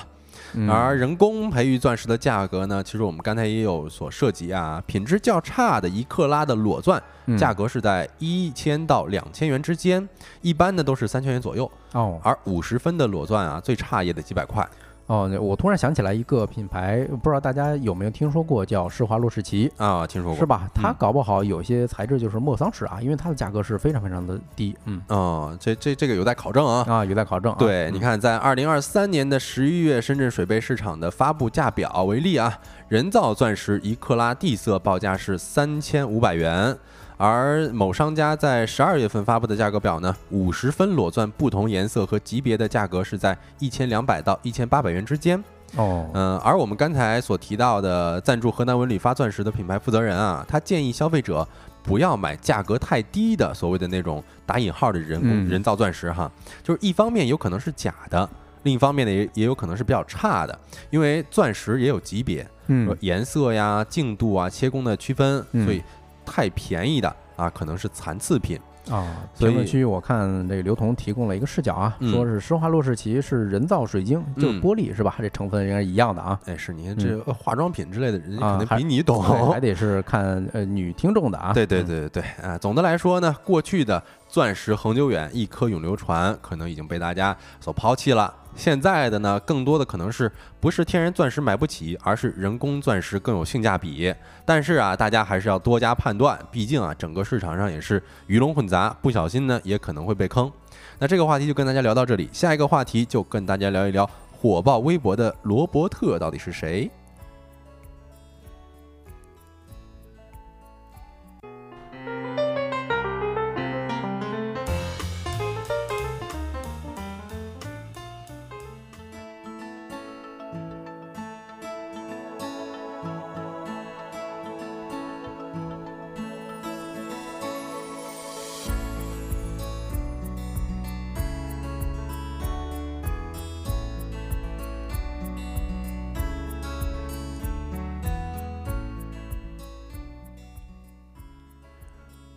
而人工培育钻石的价格呢？其实我们刚才也有所涉及啊，品质较差的一克拉的裸钻，价格是在一千到两千元之间，一般呢都是三千元左右哦。而五十分的裸钻啊，最差也得几百块。哦，我突然想起来一个品牌，不知道大家有没有听说过，叫施华洛世奇啊，听说过是吧？它搞不好有些材质就是莫桑石啊，因为它的价格是非常非常的低。嗯，哦，这这这个有待考证啊啊，有待考证。对，你看，在二零二三年的十一月深圳水贝市场的发布价表为例啊，人造钻石一克拉地色报价是三千五百元。而某商家在十二月份发布的价格表呢，五十分裸钻不同颜色和级别的价格是在一千两百到一千八百元之间。哦，嗯，而我们刚才所提到的赞助河南文旅发钻石的品牌负责人啊，他建议消费者不要买价格太低的所谓的那种打引号的人工人造钻石哈，就是一方面有可能是假的，另一方面呢也也有可能是比较差的，因为钻石也有级别，嗯，颜色呀、净度啊、切工的区分，所以。太便宜的啊，可能是残次品啊。评论区我看这个刘同提供了一个视角啊，说是施华洛世奇是人造水晶，就是玻璃是吧？这成分应该是一样的啊。哎，是您这化妆品之类的，人家肯定比你懂，还得是看呃女听众的啊。[LAUGHS] 对对对对对啊。总的来说呢，过去的钻石恒久远，一颗永流传，可能已经被大家所抛弃了。现在的呢，更多的可能是不是天然钻石买不起，而是人工钻石更有性价比。但是啊，大家还是要多加判断，毕竟啊，整个市场上也是鱼龙混杂，不小心呢也可能会被坑。那这个话题就跟大家聊到这里，下一个话题就跟大家聊一聊火爆微博的罗伯特到底是谁。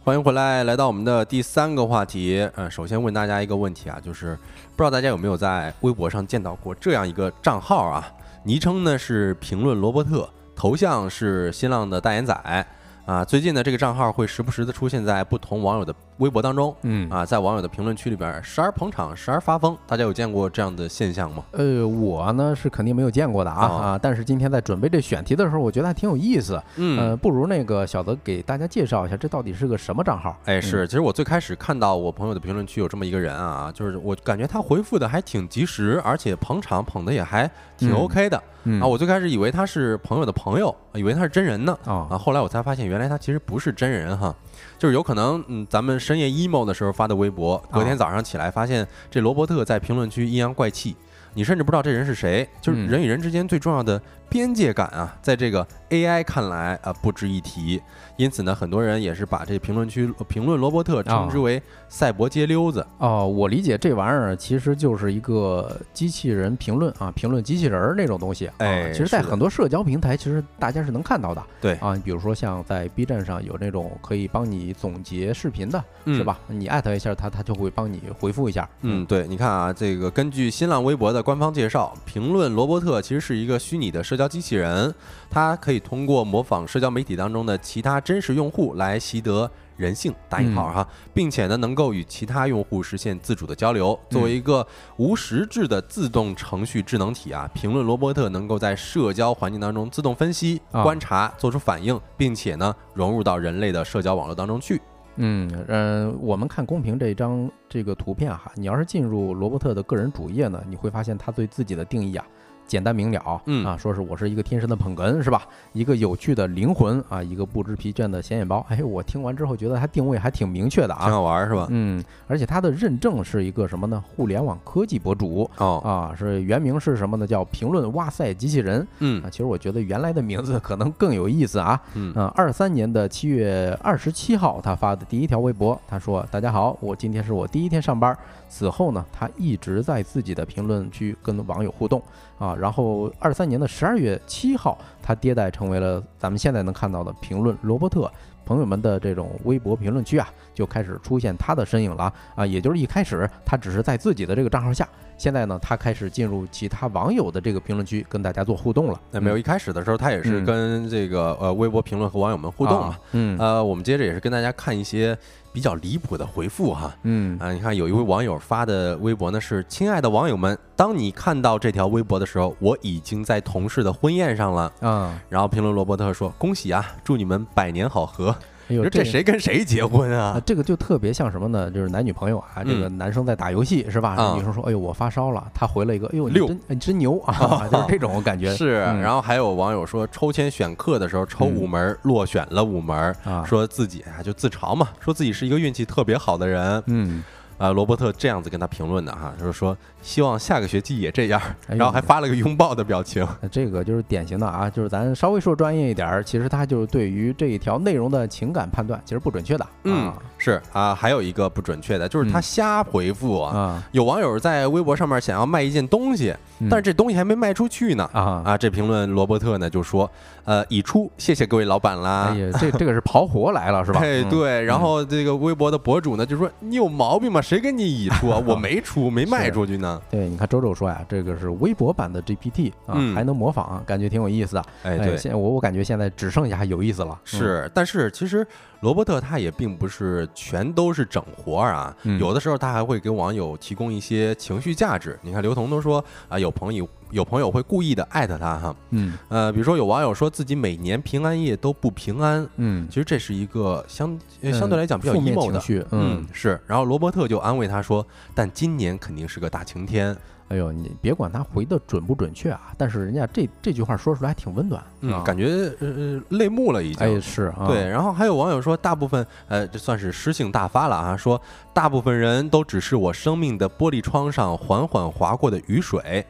欢迎回来，来到我们的第三个话题。嗯，首先问大家一个问题啊，就是不知道大家有没有在微博上见到过这样一个账号啊？昵称呢是评论罗伯特，头像是新浪的代言仔。啊，最近呢，这个账号会时不时的出现在不同网友的微博当中，嗯啊，在网友的评论区里边时而捧场，时而发疯，大家有见过这样的现象吗？呃，我呢是肯定没有见过的啊啊，但是今天在准备这选题的时候，我觉得还挺有意思，嗯，呃，不如那个小泽给大家介绍一下，这到底是个什么账号？哎，是，其实我最开始看到我朋友的评论区有这么一个人啊，就是我感觉他回复的还挺及时，而且捧场捧的也还挺 OK 的。啊，我最开始以为他是朋友的朋友，以为他是真人呢。啊，后来我才发现，原来他其实不是真人哈，就是有可能，嗯，咱们深夜 emo 的时候发的微博，隔天早上起来发现这罗伯特在评论区阴阳怪气，你甚至不知道这人是谁。就是人与人之间最重要的边界感啊，在这个 AI 看来啊不值一提。因此呢，很多人也是把这评论区评论罗伯特称之为“赛博街溜子”。哦，我理解这玩意儿其实就是一个机器人评论啊，评论机器人那种东西。哎，其实，在很多社交平台，其实大家是能看到的。对啊，比如说像在 B 站上有那种可以帮你总结视频的，是吧？你艾特一下他，他就会帮你回复一下。嗯，对，你看啊，这个根据新浪微博的官方介绍，评论罗伯特其实是一个虚拟的社交机器人，它可以通过模仿社交媒体当中的其他真实用户来习得人性（打引号哈），并且呢，能够与其他用户实现自主的交流。作为一个无实质的自动程序智能体啊，评论罗伯特能够在社交环境当中自动分析、观察、做出反应，并且呢，融入到人类的社交网络当中去。嗯嗯，我们看公屏这张这个图片哈，你要是进入罗伯特的个人主页呢，你会发现他对自己的定义啊。简单明了，嗯啊，说是我是一个天生的捧哏是吧？一个有趣的灵魂啊，一个不知疲倦的显眼包。哎，我听完之后觉得他定位还挺明确的啊，挺好玩是吧？嗯，而且他的认证是一个什么呢？互联网科技博主哦啊，是原名是什么呢？叫评论哇塞机器人。嗯啊，其实我觉得原来的名字可能更有意思啊。嗯啊，二三年的七月二十七号，他发的第一条微博，他说：“大家好，我今天是我第一天上班。”此后呢，他一直在自己的评论区跟网友互动啊。然后二三年的十二月七号，他迭代成为了咱们现在能看到的评论罗伯特朋友们的这种微博评论区啊，就开始出现他的身影了啊。也就是一开始他只是在自己的这个账号下，现在呢，他开始进入其他网友的这个评论区跟大家做互动了。那没有一开始的时候，他也是跟这个呃微博评论和网友们互动嘛。嗯呃，我们接着也是跟大家看一些。比较离谱的回复哈，嗯啊，你看有一位网友发的微博呢是：亲爱的网友们，当你看到这条微博的时候，我已经在同事的婚宴上了嗯。然后评论罗伯特说：恭喜啊，祝你们百年好合。哎呦，这谁跟谁结婚啊？这个就特别像什么呢？就是男女朋友啊，这个男生在打游戏是吧？女生说：“哎呦，我发烧了。”他回了一个：“哎呦，六真你真牛啊！[LAUGHS] ”就是这种感觉。是。然后还有网友说，抽签选课的时候抽五门，落选了五门，说自己啊就自嘲嘛，说自己是一个运气特别好的人。嗯。啊，罗伯特这样子跟他评论的哈，就是说希望下个学期也这样，然后还发了个拥抱的表情。这个就是典型的啊，就是咱稍微说专业一点儿，其实他就是对于这一条内容的情感判断其实不准确的。嗯，是啊，还有一个不准确的就是他瞎回复啊。有网友在微博上面想要卖一件东西，但是这东西还没卖出去呢啊啊！这评论罗伯特呢就说，呃，已出，谢谢各位老板啦。哎呀，这这个是刨活来了是吧？[LAUGHS] 哎，对。然后这个微博的博主呢就说，你有毛病吗？谁跟你已出啊？[LAUGHS] 我没出，没卖出去呢。对，你看周周说呀，这个是微博版的 GPT 啊，还能模仿，感觉挺有意思的。哎，对，现我我感觉现在只剩下有意思了。是，但是其实罗伯特他也并不是全都是整活儿啊，有的时候他还会给网友提供一些情绪价值。你看刘同都说啊，有朋友有朋友会故意的艾特他哈，嗯，呃，比如说有网友说自己每年平安夜都不平安，嗯，其实这是一个相相对来讲比较 emo 的情绪，嗯，是。然后罗伯特就安慰他说，但今年肯定是个大晴天。哎呦，你别管他回的准不准确啊，但是人家这这句话说出来还挺温暖，嗯，感觉呃泪目了已经。哎，是啊，对。然后还有网友说，大部分呃，这算是诗性大发了啊，说大部分人都只是我生命的玻璃窗上缓缓划过的雨水。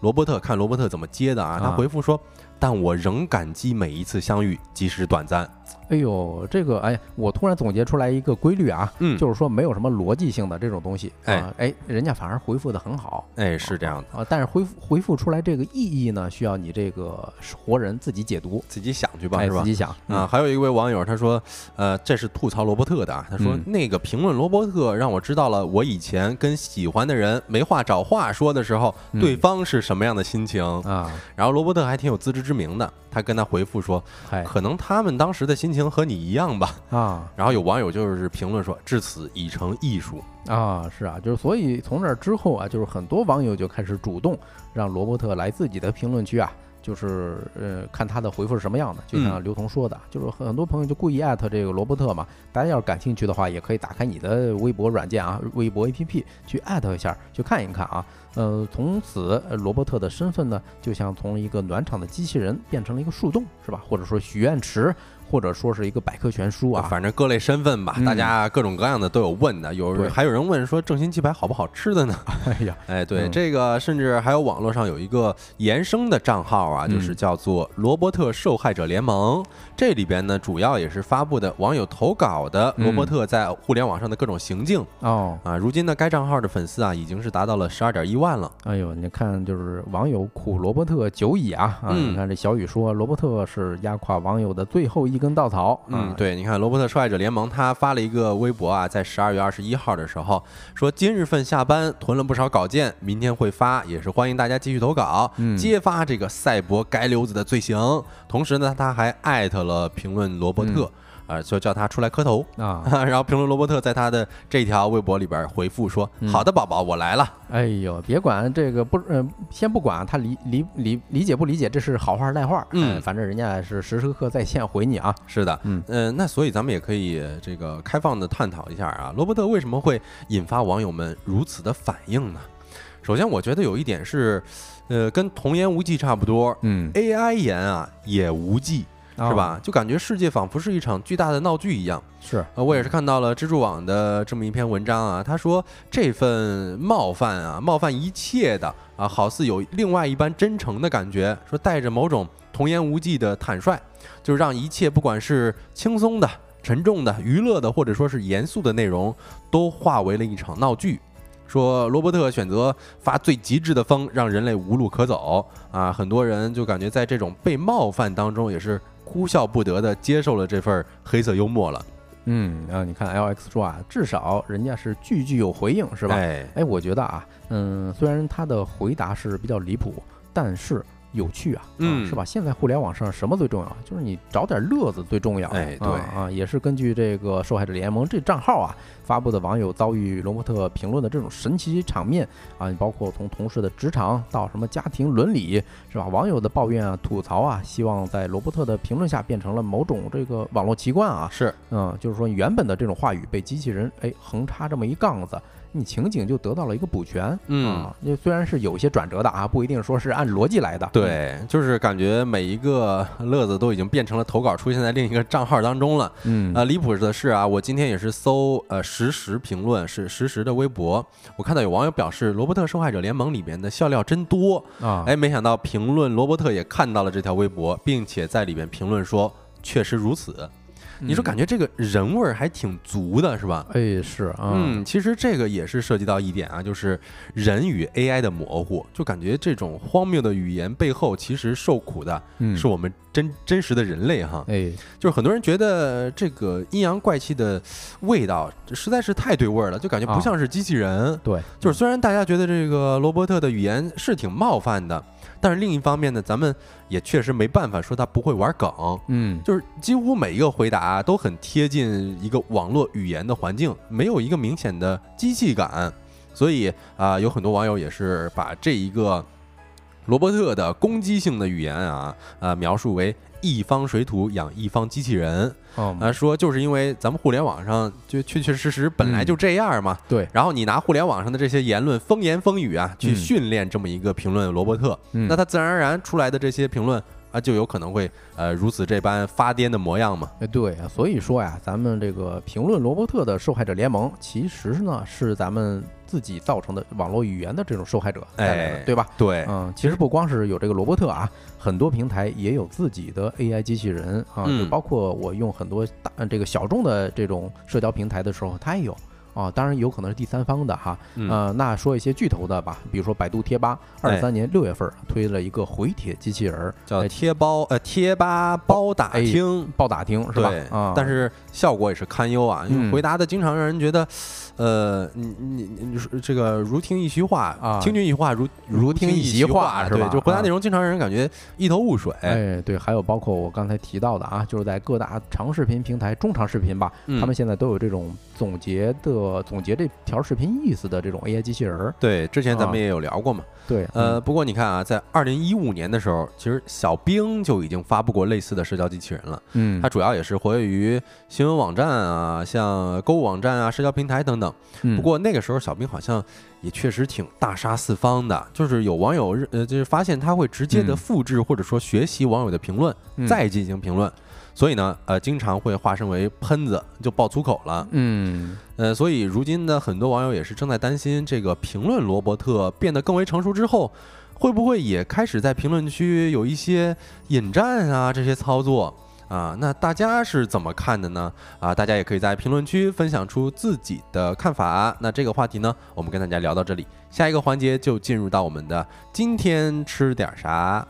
罗伯特看罗伯特怎么接的啊？他回复说：“但我仍感激每一次相遇，即使短暂。”哎呦，这个哎，我突然总结出来一个规律啊，嗯，就是说没有什么逻辑性的这种东西，哎哎，人家反而回复的很好，哎，是这样的啊，但是回复回复出来这个意义呢，需要你这个活人自己解读，自己想去吧，是吧？自己想啊。还有一位网友他说，呃，这是吐槽罗伯特的啊，他说那个评论罗伯特让我知道了我以前跟喜欢的人没话找话说的时候，对方是什么样的心情啊。然后罗伯特还挺有自知之明的，他跟他回复说，可能他们当时的心情和你一样。吧。啊，然后有网友就是评论说，至此已成艺术。啊，是啊，就是所以从那之后啊，就是很多网友就开始主动让罗伯特来自己的评论区啊，就是呃看他的回复是什么样的，就像刘同说的，就是很多朋友就故意艾特这个罗伯特嘛，大家要是感兴趣的话，也可以打开你的微博软件啊，微博 APP 去艾特一下，去看一看啊。呃，从此罗伯特的身份呢，就像从一个暖场的机器人变成了一个树洞，是吧？或者说许愿池。或者说是一个百科全书啊，反正各类身份吧，大家各种各样的都有问的，有还有人问说正新鸡排好不好吃的呢？[LAUGHS] 哎呀，[LAUGHS] 哎，对这个，甚至还有网络上有一个延伸的账号啊，就是叫做罗伯特受害者联盟，这里边呢主要也是发布的网友投稿的罗伯特在互联网上的各种行径。哦。啊，如今呢该账号的粉丝啊已经是达到了十二点一万了。哎呦，你看就是网友苦罗伯特久矣啊。啊！你看这小雨说罗伯特是压垮网友的最后一。一根稻草。嗯，对，你看罗伯特受害者联盟他发了一个微博啊，在十二月二十一号的时候说，今日份下班囤了不少稿件，明天会发，也是欢迎大家继续投稿，揭发这个赛博该溜子的罪行。同时呢，他还艾特了评论罗伯特。啊，就叫他出来磕头啊！[LAUGHS] 然后评论罗伯特在他的这条微博里边回复说：“好的，宝宝，我来了。”哎呦，别管这个不，嗯，先不管他理理理理解不理解，这是好话赖话。嗯，反正人家是时时刻刻在线回你啊。是的，嗯嗯，那所以咱们也可以这个开放的探讨一下啊，罗伯特为什么会引发网友们如此的反应呢？首先，我觉得有一点是，呃，跟童言无忌差不多。嗯，AI 言啊也无忌。是吧？就感觉世界仿佛是一场巨大的闹剧一样。是，呃，我也是看到了蜘蛛网的这么一篇文章啊。他说这份冒犯啊，冒犯一切的啊，好似有另外一般真诚的感觉，说带着某种童言无忌的坦率，就是让一切不管是轻松的、沉重的、娱乐的，或者说是严肃的内容，都化为了一场闹剧。说罗伯特选择发最极致的疯，让人类无路可走啊！很多人就感觉在这种被冒犯当中，也是。哭笑不得的接受了这份黑色幽默了，嗯，然后你看 L X 说啊，至少人家是句句有回应，是吧？哎，哎，我觉得啊，嗯，虽然他的回答是比较离谱，但是。有趣啊，嗯，是吧？现在互联网上什么最重要？就是你找点乐子最重要。哎，对啊，也是根据这个受害者联盟这账号啊发布的网友遭遇罗伯特评论的这种神奇场面啊，你包括从同事的职场到什么家庭伦理，是吧？网友的抱怨啊、吐槽啊，希望在罗伯特的评论下变成了某种这个网络奇观啊。是，嗯，就是说原本的这种话语被机器人哎横插这么一杠子。你情景就得到了一个补全，嗯，因为虽然是有些转折的啊，不一定说是按逻辑来的。对，就是感觉每一个 [LAUGHS] 乐子都已经变成了投稿出现在另一个账号当中了。嗯，啊，离谱的是啊，我今天也是搜呃实时评论，是实时的微博，我看到有网友表示罗伯特受害者联盟里面的笑料真多啊，哎，没想到评论罗伯特也看到了这条微博，并且在里面评论说确实如此。你说感觉这个人味儿还挺足的，是吧？哎，是啊，嗯，其实这个也是涉及到一点啊，就是人与 AI 的模糊，就感觉这种荒谬的语言背后，其实受苦的是我们真真实的人类哈。哎，就是很多人觉得这个阴阳怪气的味道实在是太对味儿了，就感觉不像是机器人。对，就是虽然大家觉得这个罗伯特的语言是挺冒犯的。但是另一方面呢，咱们也确实没办法说他不会玩梗，嗯，就是几乎每一个回答都很贴近一个网络语言的环境，没有一个明显的机器感，所以啊，有很多网友也是把这一个罗伯特的攻击性的语言啊，呃，描述为。一方水土养一方机器人，啊，说就是因为咱们互联网上就确确实实本来就这样嘛。对，然后你拿互联网上的这些言论风言风语啊，去训练这么一个评论罗伯特，那他自然而然出来的这些评论啊，就有可能会呃如此这般发癫的模样嘛。哎，对啊，所以说呀，咱们这个评论罗伯特的受害者联盟，其实呢是咱们。自己造成的网络语言的这种受害者，哎，对吧？对，嗯，其实不光是有这个罗伯特啊，很多平台也有自己的 AI 机器人啊，就包括我用很多大这个小众的这种社交平台的时候，它也有。啊，当然有可能是第三方的哈，呃，那说一些巨头的吧，比如说百度贴吧，二三年六月份推了一个回帖机器人，叫贴包呃贴吧包打听包打听是吧？啊，但是效果也是堪忧啊，因为回答的经常让人觉得，呃，你你你说这个如听一席话啊，听君一席话如如听一席话是吧？就回答内容经常让人感觉一头雾水。哎，对，还有包括我刚才提到的啊，就是在各大长视频平台、中长视频吧，他们现在都有这种总结的。总结这条视频意思的这种 AI 机器人儿，对，之前咱们也有聊过嘛。对，呃，不过你看啊，在二零一五年的时候，其实小兵就已经发布过类似的社交机器人了。嗯，它主要也是活跃于新闻网站啊，像购物网站啊、社交平台等等。不过那个时候小兵好像也确实挺大杀四方的，就是有网友呃，就是发现他会直接的复制或者说学习网友的评论，再进行评论。所以呢，呃，经常会化身为喷子，就爆粗口了。嗯，呃，所以如今的很多网友也是正在担心，这个评论罗伯特变得更为成熟之后，会不会也开始在评论区有一些引战啊这些操作啊？那大家是怎么看的呢？啊，大家也可以在评论区分享出自己的看法。那这个话题呢，我们跟大家聊到这里，下一个环节就进入到我们的今天吃点啥。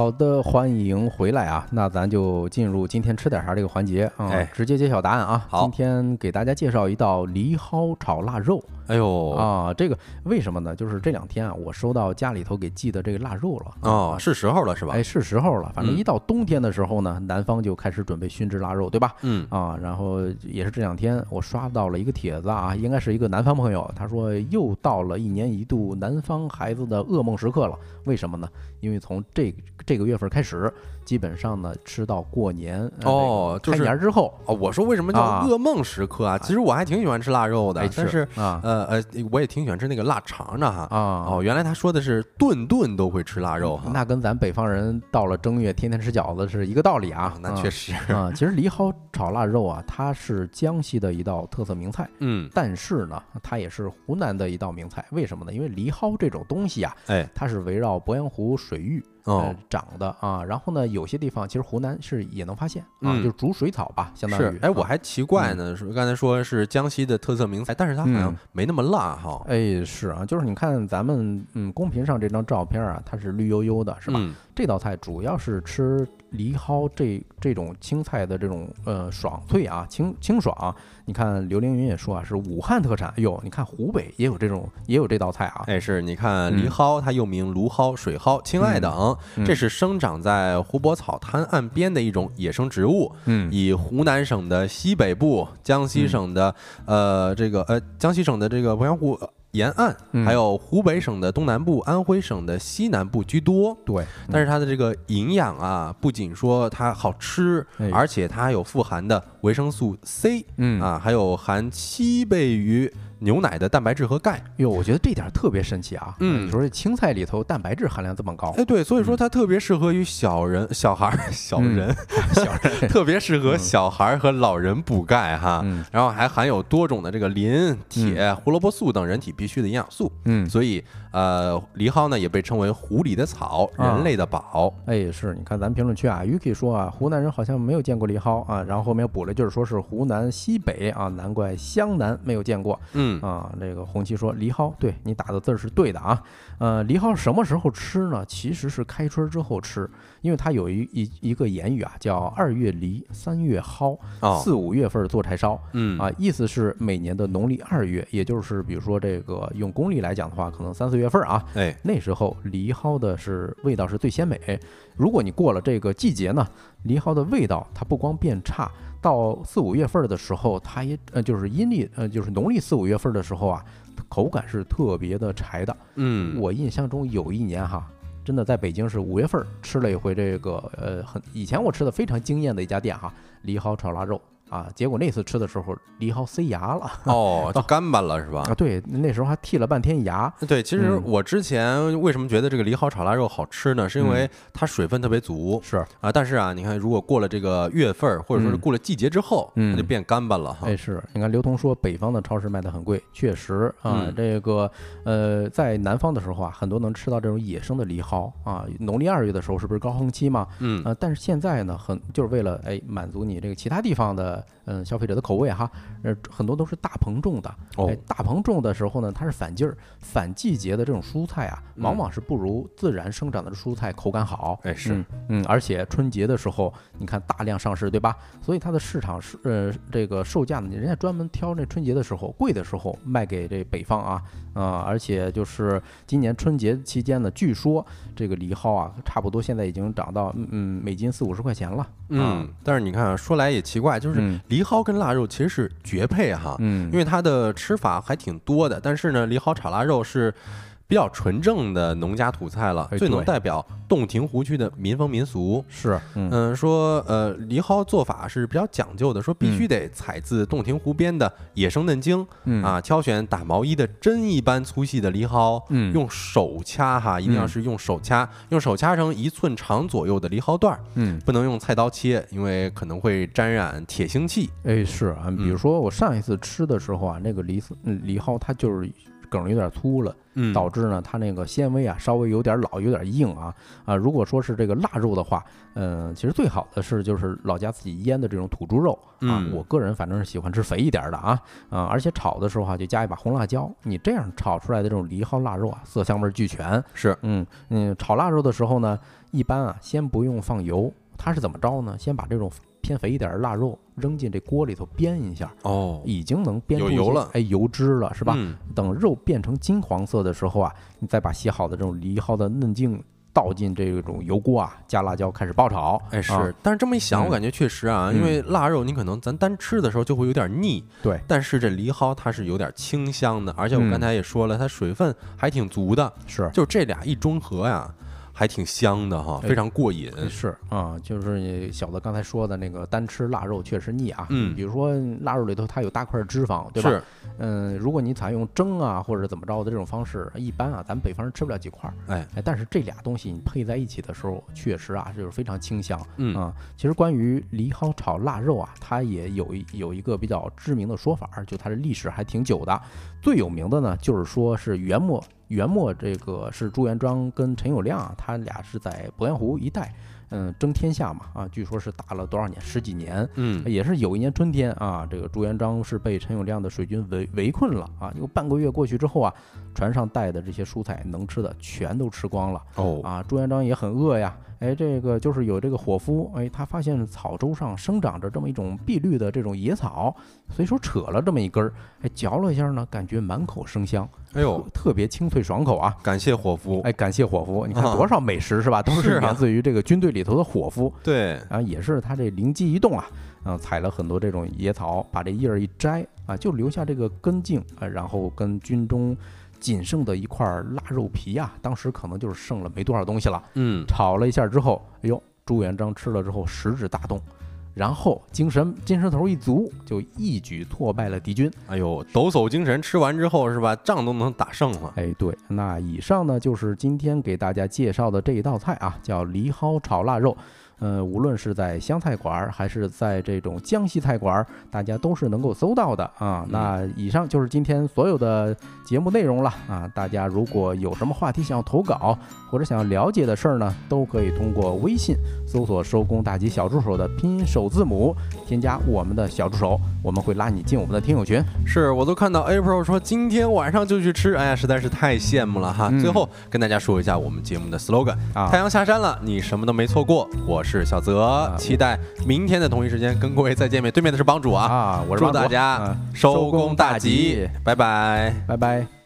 好的，欢迎回来啊！那咱就进入今天吃点啥这个环节啊，哎直接揭晓答案啊。好今天给大家介绍一道藜蒿炒腊肉哎呦，啊，这个为什么呢？就是这两天啊，我收到家里头给寄的这个腊肉了哦，是时候了是吧？哎，是时候了。反正嗯一到冬天的时候呢，南方就开始准备熏制腊肉，对吧？嗯，啊，然后也是这两天我刷到了一个帖子啊，应该是一个南方朋友，他说又到了一年一度南方孩子的噩梦时刻了。为什么呢？因为从这这个月份开始，基本上呢吃到过年呃哦，这个开就是年之后，哦，我说为什么叫啊噩梦时刻啊？其实我还挺喜欢吃腊肉的哎，但是啊呃呃，我也挺喜欢吃那个腊肠的哈。啊哦，原来他说的是顿顿都会吃腊肉哈。那跟咱北方人到了正月天天吃饺子是一个道理啊啊，。那确实实，啊，其实藜蒿炒腊肉啊，它是江西的一道特色名菜。嗯，但是呢，它也是湖南的一道名菜。为什么呢？因为藜蒿这种东西啊，哎，它是围绕鄱阳湖水域哦呃，长的啊。然后呢，有些地方其实湖南是也能发现啊，嗯就是煮水草吧，相当于。，是哎，我啊还奇怪呢，说刚才说是江西的特色名菜，但是它好像嗯没那么辣哈，哎是啊，就是你看咱们嗯公屏上这张照片啊，它是绿油油的，是吧？嗯这道菜主要是吃梨蒿这这种青菜的这种呃爽脆啊，清清爽。你看刘凌云也说啊，是武汉特产。哟，你看湖北也有这种也有这道菜啊。哎，是你看藜蒿，它又名芦蒿、水蒿、青艾等，嗯这是生长在湖泊草滩岸边的一种野生植物，嗯以湖南省的西北部、江西省的、呃这个呃江西省的这个鄱阳湖沿岸，嗯。还有湖北省的东南部、安徽省的西南部居多。对，但是它的这个营养啊，不仅说它好吃，哎。而且它还有富含的维生素 C 嗯。啊，还有含七倍于牛奶的蛋白质和钙。哟，我觉得这点儿特别神奇啊！嗯。你说这青菜里头蛋白质含量这么高，哎，对，所以说嗯。它特别适合于小人、[LAUGHS] 小孩儿、小人，小人，[LAUGHS] [LAUGHS] 特别适合小孩儿和老人补钙哈。嗯。然后还含有多种的这个磷、铁、胡萝卜素等人体必需的营养素，嗯，所以呃，藜蒿呢也被称为湖里的草，啊人类的宝。哎，是你看咱评论区啊，Yuki 说啊，湖南人好像没有见过藜蒿啊，然后后面补了，一句说是湖南西北啊，难怪湘南没有见过嗯，啊。这个红旗说藜蒿，对你打的字儿是对的啊。呃，梨蒿什么时候吃呢？其实是开春之后吃，因为它有一一一个言语啊，叫二月梨，三月蒿，哦，四五月份做柴烧。嗯啊，意思是每年的农历二月，也就是比如说这个用公历来讲的话，可能三四月份啊，哎，那时候梨蒿的是味道是最鲜美。如果你过了这个季节呢，梨蒿的味道它不光变差，到四五月份的时候，它也呃就是阴历呃就是农历四五月份的时候啊，口感是特别的柴的。嗯，我印象中有一年哈。真的在北京是五月份儿吃了一回这个呃很以前我吃的非常惊艳的一家店哈藜蒿炒腊肉啊，结果那次吃的时候梨蒿塞牙了哦，就干巴了是吧啊，？对，那时候还剔了半天牙，对，其实嗯我之前为什么觉得这个梨蒿炒腊肉好吃呢？是因为它水分特别足是啊。但是啊，你看，如果过了这个月份儿，或者说是嗯过了季节之后，嗯它就变干巴了哈哎，。是你看刘同说北方的超市卖的很贵，确实啊，嗯这个呃，在南方的时候啊，很多能吃到这种野生的梨蒿啊。农历二月的时候是不是高峰期嘛？嗯，呃，但是现在呢，很就是为了哎满足你这个其他地方的嗯消费者的口味哈，呃，很多都是大棚种的。哦哎，大棚种的时候呢，它是反季儿、反季节的这种蔬菜啊，往嗯往是不如自然生长的蔬菜口感好。哎是嗯嗯，而且春节的时候，你看大量上市，对吧？所以它的市场是呃这个售价呢，人家专门挑那春节的时候贵的时候卖给这北方啊啊、而且就是今年春节期间呢，据说这个梨蒿啊，差不多现在已经涨到嗯嗯美金四五十块钱了。嗯，但是你看啊，说来也奇怪，就是嗯梨蒿跟腊肉其实是绝配哈，嗯因为它的吃法还挺多的。但是呢，梨蒿炒腊肉是比较纯正的农家土菜了，哎最能代表洞庭湖区的民风民俗。是嗯。嗯，说呃，藜蒿做法是比较讲究的，说必须得采自洞庭湖边的野生嫩茎嗯。啊，挑选打毛衣的针一般粗细的藜蒿，嗯。用手掐哈，一定要嗯是用手掐，用手掐成一寸长左右的藜蒿段儿，嗯。不能用菜刀切，因为可能会沾染铁腥气。哎是啊，比如嗯。说我上一次吃的时候啊，那个藜丝嗯梨蒿它就是梗有点粗了，嗯，导致呢它那个纤维啊稍微有点老，有点硬啊啊。如果说是这个腊肉的话，嗯，其实最好的是就是老家自己腌的这种土猪肉啊。嗯我个人反正是喜欢吃肥一点的啊啊，而且炒的时候啊就加一把红辣椒，你这样炒出来的这种藜蒿腊肉啊，色香味俱全。是，嗯嗯，炒腊肉的时候呢，一般啊先不用放油，它是怎么着呢？先把这种偏肥一点的腊肉扔进这锅里头煸一下，哦，已经能煸出油了。哎，油脂了是吧？嗯。等肉变成金黄色的时候啊，你再把洗好的这种藜蒿的嫩茎倒进这种油锅啊，加辣椒开始爆炒。哎是，啊。但是这么一想，嗯。我感觉确实啊，嗯。因为腊肉你可能咱单吃的时候就会有点腻，对，但是这藜蒿它是有点清香的，而且我嗯。刚才也说了，它水分还挺足的，是。就这俩一中和呀，还挺香的哈，哎非常过瘾。是啊，就是你小子刚才说的那个单吃腊肉确实腻啊。嗯比如说腊肉里头它有大块脂肪，对吧？是，嗯，如果你采用蒸啊或者怎么着的这种方式，一般啊咱们北方人吃不了几块儿。哎，哎，但是这俩东西你配在一起的时候，确实啊就是非常清香。嗯啊，其实关于藜蒿炒腊肉啊，它也有一有一个比较知名的说法，就它的历史还挺久的。最有名的呢，就是说是元末，元末这个是朱元璋跟陈友谅啊，他俩是在鄱阳湖一带，嗯，争天下嘛，啊，据说是打了多少年，十几年。嗯，也是有一年春天啊，这个朱元璋是被陈友谅的水军围围困了啊，有半个月过去之后啊，船上带的这些蔬菜能吃的全都吃光了。哦，啊，朱元璋也很饿呀。哎，这个就是有这个伙夫，哎，他发现草洲上生长着这么一种碧绿的这种野草，随手扯了这么一根儿，哎，嚼了一下呢，感觉满口生香，哎呦，特特别清脆爽口啊。感谢伙夫。哎，感谢伙夫，你看啊多少美食是吧？都是源自于这个军队里头的伙夫对，啊，也是他这灵机一动啊，嗯、采了很多这种野草，把这叶儿一摘啊，就留下这个根茎啊，然后跟军中仅剩的一块腊肉皮啊，当时可能就是剩了没多少东西了。嗯，炒了一下之后，哎呦，朱元璋吃了之后食指大动，然后精神精神头一足，就一举挫败了敌军。哎呦，抖擞精神，吃完之后是吧，仗都能打胜了。哎，对，那以上呢就是今天给大家介绍的这一道菜啊，叫藜蒿炒腊肉。呃，无论是在湘菜馆儿还是在这种江西菜馆儿，大家都是能够搜到的啊。那以上就是今天所有的节目内容了啊。大家如果有什么话题想要投稿或者想要了解的事儿呢，都可以通过微信搜索“收工大吉小助手”的拼音首字母，添加我们的小助手，我们会拉你进我们的听友群。是我都看到 April 说今天晚上就去吃，哎呀，实在是太羡慕了哈。嗯最后跟大家说一下我们节目的 slogan：啊太阳下山了，你什么都没错过。我是小泽，期待明天的同一时间跟各位再见面。对面的是帮主啊，啊，我是祝大家啊收工大吉，拜拜。拜拜。